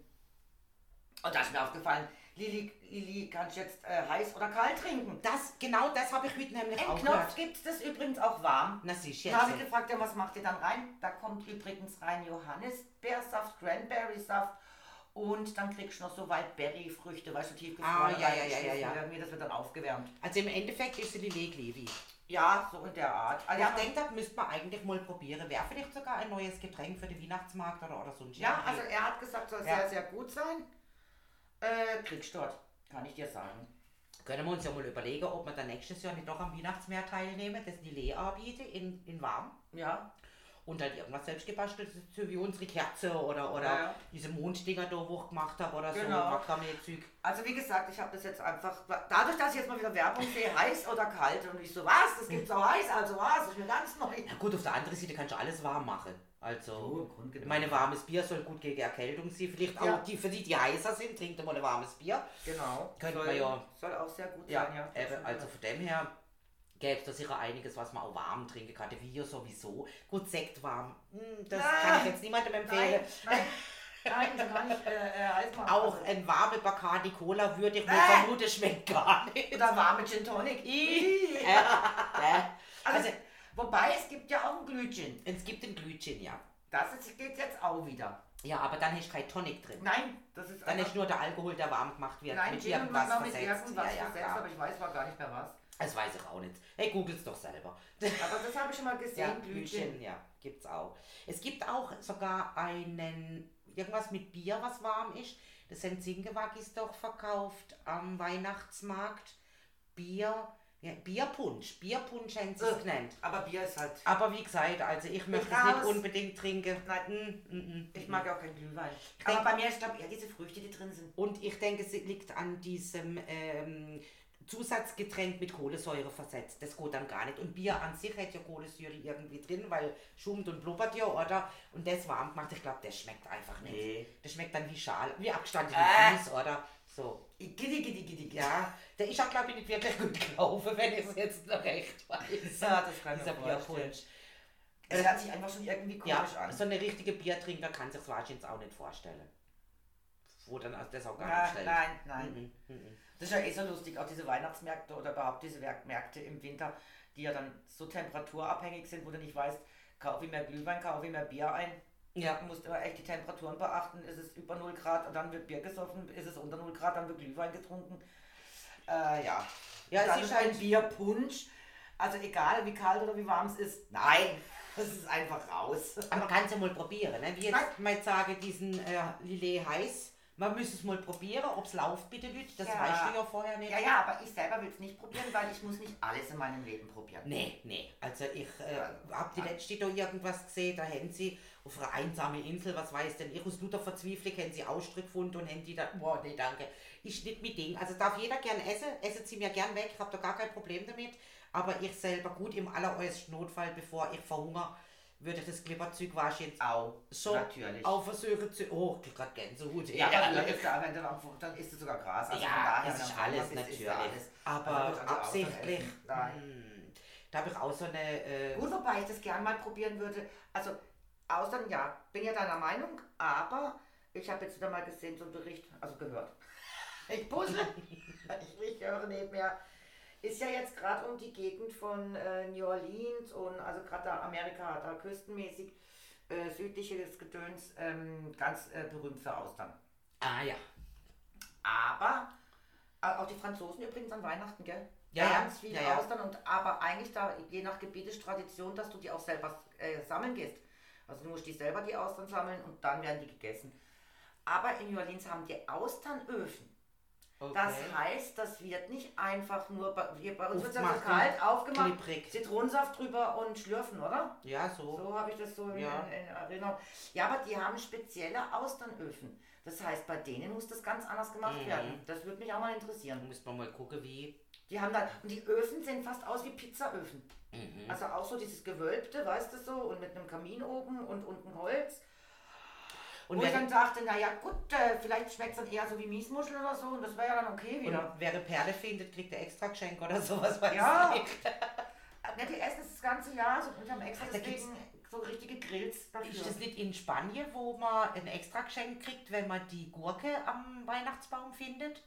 Und da ist mir aufgefallen, Lili, Lili, kannst du jetzt äh, heiß oder kalt trinken? Das, genau das habe ich heute nämlich Im auch Knopf gibt es das übrigens auch warm. Na siehst du Da habe ich jetzt. gefragt, ja, was macht ihr dann rein? Da kommt übrigens rein Johannisbeersaft, Cranberry-Saft und dann kriegst du noch so Waldberry-Früchte, weißt du, tiefgefroren. Ah, ja, ja, ja, ja, ja. Irgendwie, das wird dann aufgewärmt. Also im Endeffekt ist sie die Leglevi. Ja, so in der Art. Also Ich denke, das müsste man eigentlich mal probieren. Wäre vielleicht sogar ein neues Getränk für den Weihnachtsmarkt oder, oder so ein Ja, also er hat gesagt, soll Ja. sehr, sehr gut sein. Äh, kriegst dort, kann ich dir sagen. Können wir uns ja mal überlegen, ob wir dann nächstes Jahr nicht doch am Weihnachtsmeer teilnehmen, das die Lee anbieten, in, in warm. Ja, Und halt irgendwas selbst gebasteltes, so wie unsere Kerze oder, oder Ja, diese Monddinger da, wo ich gemacht habe oder Genau. so Makramee-Zeug. also wie gesagt, ich habe das jetzt einfach, dadurch, dass ich jetzt mal wieder Werbung sehe, heiß oder kalt und ich so, was, das gibt's auch heiß, also was, das ist mir ganz neu. Na gut, auf der anderen Seite kannst du alles warm machen. Also, So, ich meine, warmes Bier soll gut gegen Erkältung sein. Vielleicht Ja. auch die, für die, die heißer sind, trinkt mal ein warmes Bier. Genau. Könnte soll, man ja- Soll auch sehr gut Ja, sein, ja. also von dem her gäbe es da sicher einiges, was man auch warm trinken kann. Bier sowieso. Gut, Sekt warm, hm, das Ah, kann ich jetzt niemandem empfehlen. Nein, nein, nein, kann ich äh, äh. Auch ein warme Bacardi Cola würde ich mir Äh. vermuten, schmeckt gar nicht. oder warme Gin Tonic. Ih. Äh. Also, Also, wobei, es gibt ja auch ein Glühgin. es gibt ein Glühgin, ja. Das ist, geht jetzt auch wieder. Ja, aber dann hast du kein Tonic drin. Nein, das ist Dann ist nur der Alkohol, der warm gemacht wird. Nein, mit Gin irgendwas mit versetzt. irgendwas ja, ja, versetzt, aber ich weiß war gar nicht mehr was. Das weiß ich auch nicht. Hey, googelt's doch selber. Aber das habe ich schon mal gesehen, Ja, Glühgin. Glühchen, ja, gibt's auch. Es gibt auch sogar einen irgendwas mit Bier, was warm ist. Das sind Zingewaggis doch verkauft am Weihnachtsmarkt. Bier, ja, Bierpunsch. Bierpunsch haben sie es Äh, genannt. Aber Bier ist halt. Aber wie gesagt, also ich möchte es nicht unbedingt trinken. Nein. Mm, mm, mm, Ich mm. mag ja auch keinen Glühwein. Aber bei mir ist, glaube ich, eher diese Früchte, die drin sind. Und ich denke, es liegt an diesem ähm, Zusatzgetränk mit Kohlensäure versetzt. Das geht dann gar nicht. Und Bier an sich hat ja Kohlensäure irgendwie drin, weil schummt und blubbert ja, oder? Und das warm gemacht, ich glaube, das schmeckt einfach nicht. Nee. Das schmeckt dann wie Schal, wie abgestandene Äh. Kies, oder? So. Giddy, giddy, giddy. Ja, der ist auch, glaube ich, nicht wirklich gut gelaufen, wenn ich es jetzt noch recht weiß. Ja, das kann ich mir. Es hört sich einfach schon irgendwie Ja, komisch an. so eine richtige Biertrinker kann sich wahrscheinlich auch nicht vorstellen. Wo dann das auch gar Ja, nicht stellt. nein, nein. Mhm, mhm. Das ist ja eh so lustig, auch diese Weihnachtsmärkte oder überhaupt diese Märkte im Winter, die ja dann so temperaturabhängig sind, wo du nicht weißt, kaufe ich mehr Glühwein, kaufe ich mehr Bier ein. Ja. Du musst immer echt die Temperaturen beachten. Ist es über 0 Grad, und dann wird Bier gesoffen. Ist es unter 0 Grad, dann wird Glühwein getrunken. Äh, ja. Ja, es ist ist ein halt- Bierpunsch. Also egal, wie kalt oder wie warm es ist. Nein, das ist einfach raus. Aber man kann es ja mal probieren. Ne? Wie jetzt mal sage, diesen äh, Lillet heiß. Man muss es mal probieren, ob es läuft, bitte Leute. Das Ja. weißt du ja vorher nicht. Ja, ja, aber ich selber will es nicht probieren, weil ich muss nicht alles in meinem Leben probieren. Nee, nee. Also ich äh, Ja. habe die letzte da irgendwas gesehen, da hätten sie auf einer einsamen Insel, was weiß denn, ich aus Luther Verzweiflung hätten sie Ausstrick gefunden und hätten die da, boah, nee, danke. Ist nicht mit Ding. Also darf jeder gern essen, essen sie mir gern weg, ich habe da gar kein Problem damit. Aber ich selber gut im alleräußersten Notfall, bevor ich verhungere, würde das Glibberzeug wahrscheinlich Au, so natürlich. auch versuchen zu. Oh, ich grad Gänsehaut. Ja, Ja, aber dann ist, da, wenn du am- dann isst du sogar Gras. Also von ja daher, das ist dann alles ist- ist natürlich. ja alles. Aber Also also auch absichtlich. dann hm, Da habe ich auch so eine. Äh, Gut, wobei ich das gern mal probieren würde. Also, Austern, ja, bin ja deiner Meinung, aber ich habe jetzt wieder mal gesehen, so einen Bericht, also gehört. Ich puzzle, ich, ich höre nicht mehr. Ist ja jetzt gerade um die Gegend von äh, New Orleans und also gerade da Amerika, da küstenmäßig, äh, südliches Gedöns, ähm, ganz äh, berühmt für Austern. ah ja. Aber äh, auch die Franzosen übrigens an Weihnachten, gell? Ja, ja. Ganz viel Ja, ja. Austern und aber eigentlich da je nach Gebiet ist Tradition, dass du die auch selber äh, sammeln gehst. Also du musst die selber die Austern sammeln und dann werden die gegessen. Aber in New Orleans haben die Austernöfen. Okay. Das heißt, das wird nicht einfach nur bei, hier bei uns wird ja so Aufmachen, kalt aufgemacht, klipprig. Zitronensaft drüber und schlürfen, oder? Ja, so. So habe ich das so in, Ja. in Erinnerung. Ja, aber die haben spezielle Austernöfen. Das heißt, bei denen muss das ganz anders gemacht Mhm. werden. Das würde mich auch mal interessieren. muss man mal gucken, wie. Die haben dann, und die Öfen sehen fast aus wie Pizzaöfen. Mhm. Also auch so dieses Gewölbte, weißt du so, und mit einem Kamin oben und unten Holz. Und Wo ich dann dachte, naja gut, äh, vielleicht schmeckt es dann eher so wie Miesmuschel oder so und das wäre ja dann okay wieder. und wer eine Perle findet, kriegt ein extra Geschenk oder sowas. Weiß Ja. ich nicht. Ja, die essen das, ganze Jahr so, und haben extra Ach, deswegen so richtige Grills dafür. Ist das nicht in Spanien, wo man ein extra Geschenk kriegt, wenn man die Gurke am Weihnachtsbaum findet?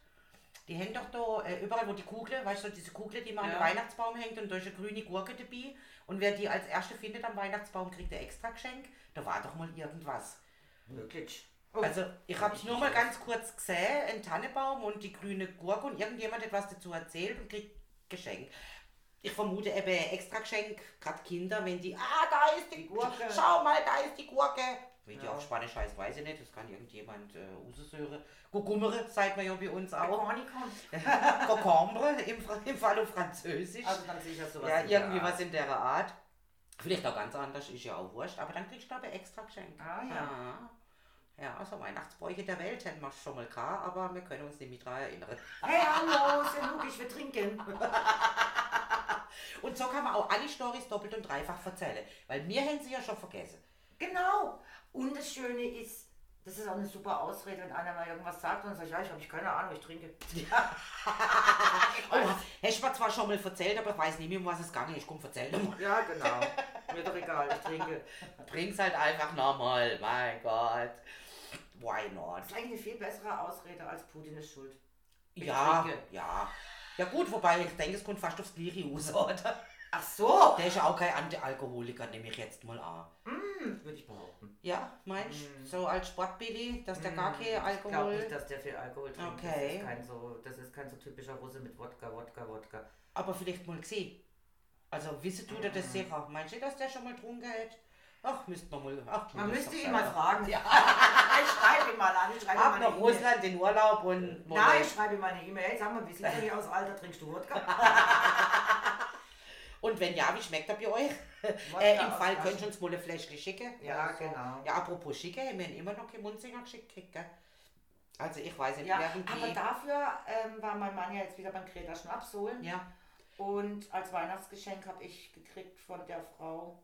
Die hängen doch da äh, überall, wo die Kugel, weißt du, diese Kugel, die man Ja. am Weihnachtsbaum hängt und da ist eine grüne Gurke dabei. Und wer die als erste findet am Weihnachtsbaum, kriegt ein extra Geschenk. Da war doch mal irgendwas. Wirklich. Also, ich habe es nur mal ganz kurz gesehen, ein Tannenbaum und die grüne Gurke und irgendjemand hat was dazu erzählt und kriegt Geschenk. Ich vermute eben extra Geschenk, gerade Kinder, wenn die, ah, da ist die, Die Gurke. schau mal, da ist die Gurke. Wie die Ja. auf Spanisch heißt, weiß ich nicht, das kann irgendjemand äh, Usesöre. Gugummere, sagt man ja bei uns auch. Cocombre im, im Fall auf Französisch. Also dann sicher sowas. ja, irgendwie was in der Art. Vielleicht auch ganz anders, ist ja auch wurscht, aber dann kriegst du ich extra Geschenk. Ah, ja. ja. Ja, also Weihnachtsbräuche der Welt hätten wir schon mal gehabt, aber wir können uns nicht mehr daran erinnern. Hey, hallo, ist ja logisch, wir trinken. Und so kann man auch alle Storys doppelt und dreifach erzählen, weil wir haben sie ja schon vergessen. Genau. Und das Schöne ist, das ist auch eine super Ausrede, wenn einer mal irgendwas sagt und ich, ja, ich habe keine Ahnung, ich trinke. Oh, hast du mir zwar schon mal erzählt, aber ich weiß nicht mehr, um was es gegangen ist. Komm, erzähl doch mal. Ja, genau. Mir doch egal, ich trinke. Bring's halt einfach nochmal, mein Gott. Why not? Das ist eigentlich eine viel bessere Ausrede als Putin ist schuld. Ich Ja, trinke. ja. Ja gut, wobei ich denke, es kommt fast aufs Gleiche raus, oder? Ach so. Der ist ja auch kein Antialkoholiker, nehme ich jetzt mal an. Hm, würde ich behaupten. Ja, meinst du? Mm. So als Sportbilly, dass der gar kein Ich glaube Alkohol... nicht, dass der viel Alkohol trinkt. Okay. Das ist kein so, das ist kein so typischer Russe mit Wodka, Wodka, Wodka. Aber vielleicht mal gesehen. Also wisst du dir das Mm. sicher? Meinst du, dass der schon mal getrunken hat? Ach, müsste man mal. Ach, Man müsste ihn mal fragen. Ja. ich schreibe ihm mal an. Ich schreibe Ab mal nach E-Mail. Russland in Urlaub und. Nein, ich schreibe ihm mal eine E-Mail. Sag mal, wie sieht denn hier aus, Alter? Trinkst du Wodka? Und wenn ja, wie schmeckt er bei euch? Äh, Im Fall könnt ihr uns mal ein Fläschchen schicken. Ja, Also, genau. Ja, apropos schicken, wir haben immer noch keinen Mundsinger geschickt, gekriegt, gell? Also ich weiß nicht, Ja, aber dafür ähm, war mein Mann ja jetzt wieder beim Greta Schnaps holen. ja. Und als Weihnachtsgeschenk habe ich gekriegt von der Frau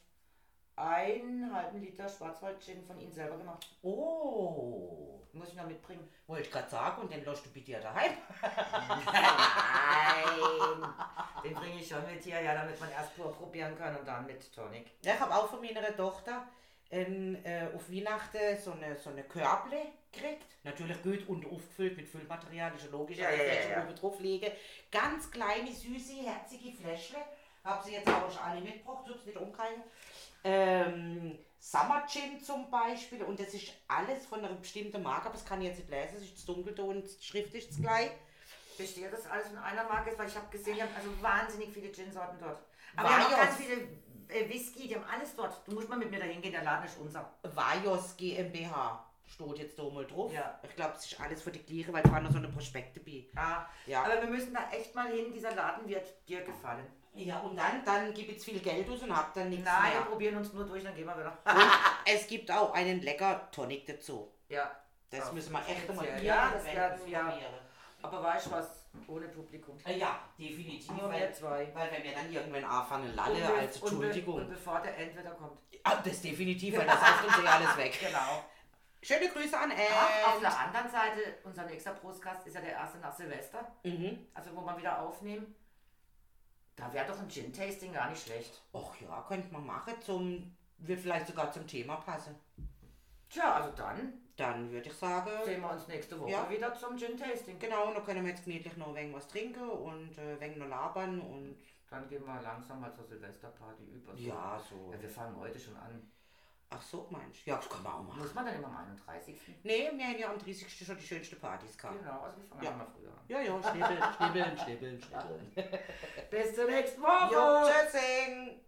einen halben Liter Schwarzwald-Gin von Ihnen selber gemacht. Oh, Muss ich noch mitbringen. wollte ich gerade sagen, und den lässt du bei dir daheim. Nein, den bringe ich schon mit hier, ja, damit man erst pur probieren kann und dann mit Tonic. Ja, ich habe auch von meiner Tochter ein, äh, auf Weihnachten so eine, so eine Körble gekriegt. Natürlich gut und aufgefüllt mit Füllmaterial, ist ja logisch, Ja, ja, ja, Fläschchen ja. oben drauf legen. Ganz kleine, süße, herzige Fläschle. Habe sie jetzt auch schon alle mitgebracht, tut nicht umkriegen. Ähm, Summer Gin zum Beispiel und das ist alles von einer bestimmten Marke, aber das kann ich jetzt nicht lesen, es ist dunkel da und die Schrift ist gleich. Besteht das alles von einer Marke? Weil ich habe gesehen, die haben also wahnsinnig viele Gin-Sorten dort. Aber die haben auch Vajos. ganz viele äh, Whisky, die haben alles dort. Du musst mal mit mir dahin gehen, der Laden ist unser. Vajos GmbH steht jetzt da mal drauf. Ja. Ich glaube, es ist alles für die Gliere, weil da waren noch so eine Prospekte bei. Ja. Ja. Aber wir müssen da echt mal hin, dieser Laden wird dir gefallen. Ja, und dann, dann gib jetzt viel Geld aus und hab dann nichts Nein, wir mehr. probieren uns nur durch, dann gehen wir wieder. Und es gibt auch einen lecker Tonic dazu. ja. Das Auf müssen wir echt speziell. hier Ja, das werden wir. probieren. Aber weißt du was? Ohne Publikum. Äh, Ja, definitiv. Nur wir Weil, zwei. weil wenn wir dann irgendwann anfangen, Lalle Und als Und, be Entschuldigung. und bevor der Endwetter kommt. Ah, das definitiv, weil das heißt uns ja alles weg. Genau. Schöne Grüße an Ach, auf Ed. der anderen Seite, unser nächster Prostcast ist ja der erste nach Silvester. Mhm. Also wo wir wieder aufnehmen. Da wäre doch ein Gin-Tasting gar nicht schlecht. Och ja, könnte man machen. Zum, wird vielleicht sogar zum Thema passen. Tja, also dann Dann würde ich sagen, sehen wir uns nächste Woche Ja. wieder zum Gin-Tasting. genau, dann können wir jetzt gemütlich noch ein wenig was trinken und äh, ein noch labern und Dann gehen wir langsam mal zur Silvesterparty über. So. ja, so. Ja, wir fangen heute schon an. Ach so, meinst du? Ja, das kann man auch machen. Muss man dann immer am 31. Nee, wir haben ja am 30. schon die schönste Partys gehabt. Genau, also wir fangen Ja. ja. mal früher an. Ja, ja, schnibbeln, schnibbeln, schnibbeln, schnibbeln, schnibbeln. Bis zur nächsten Woche! Jo, tschüssing!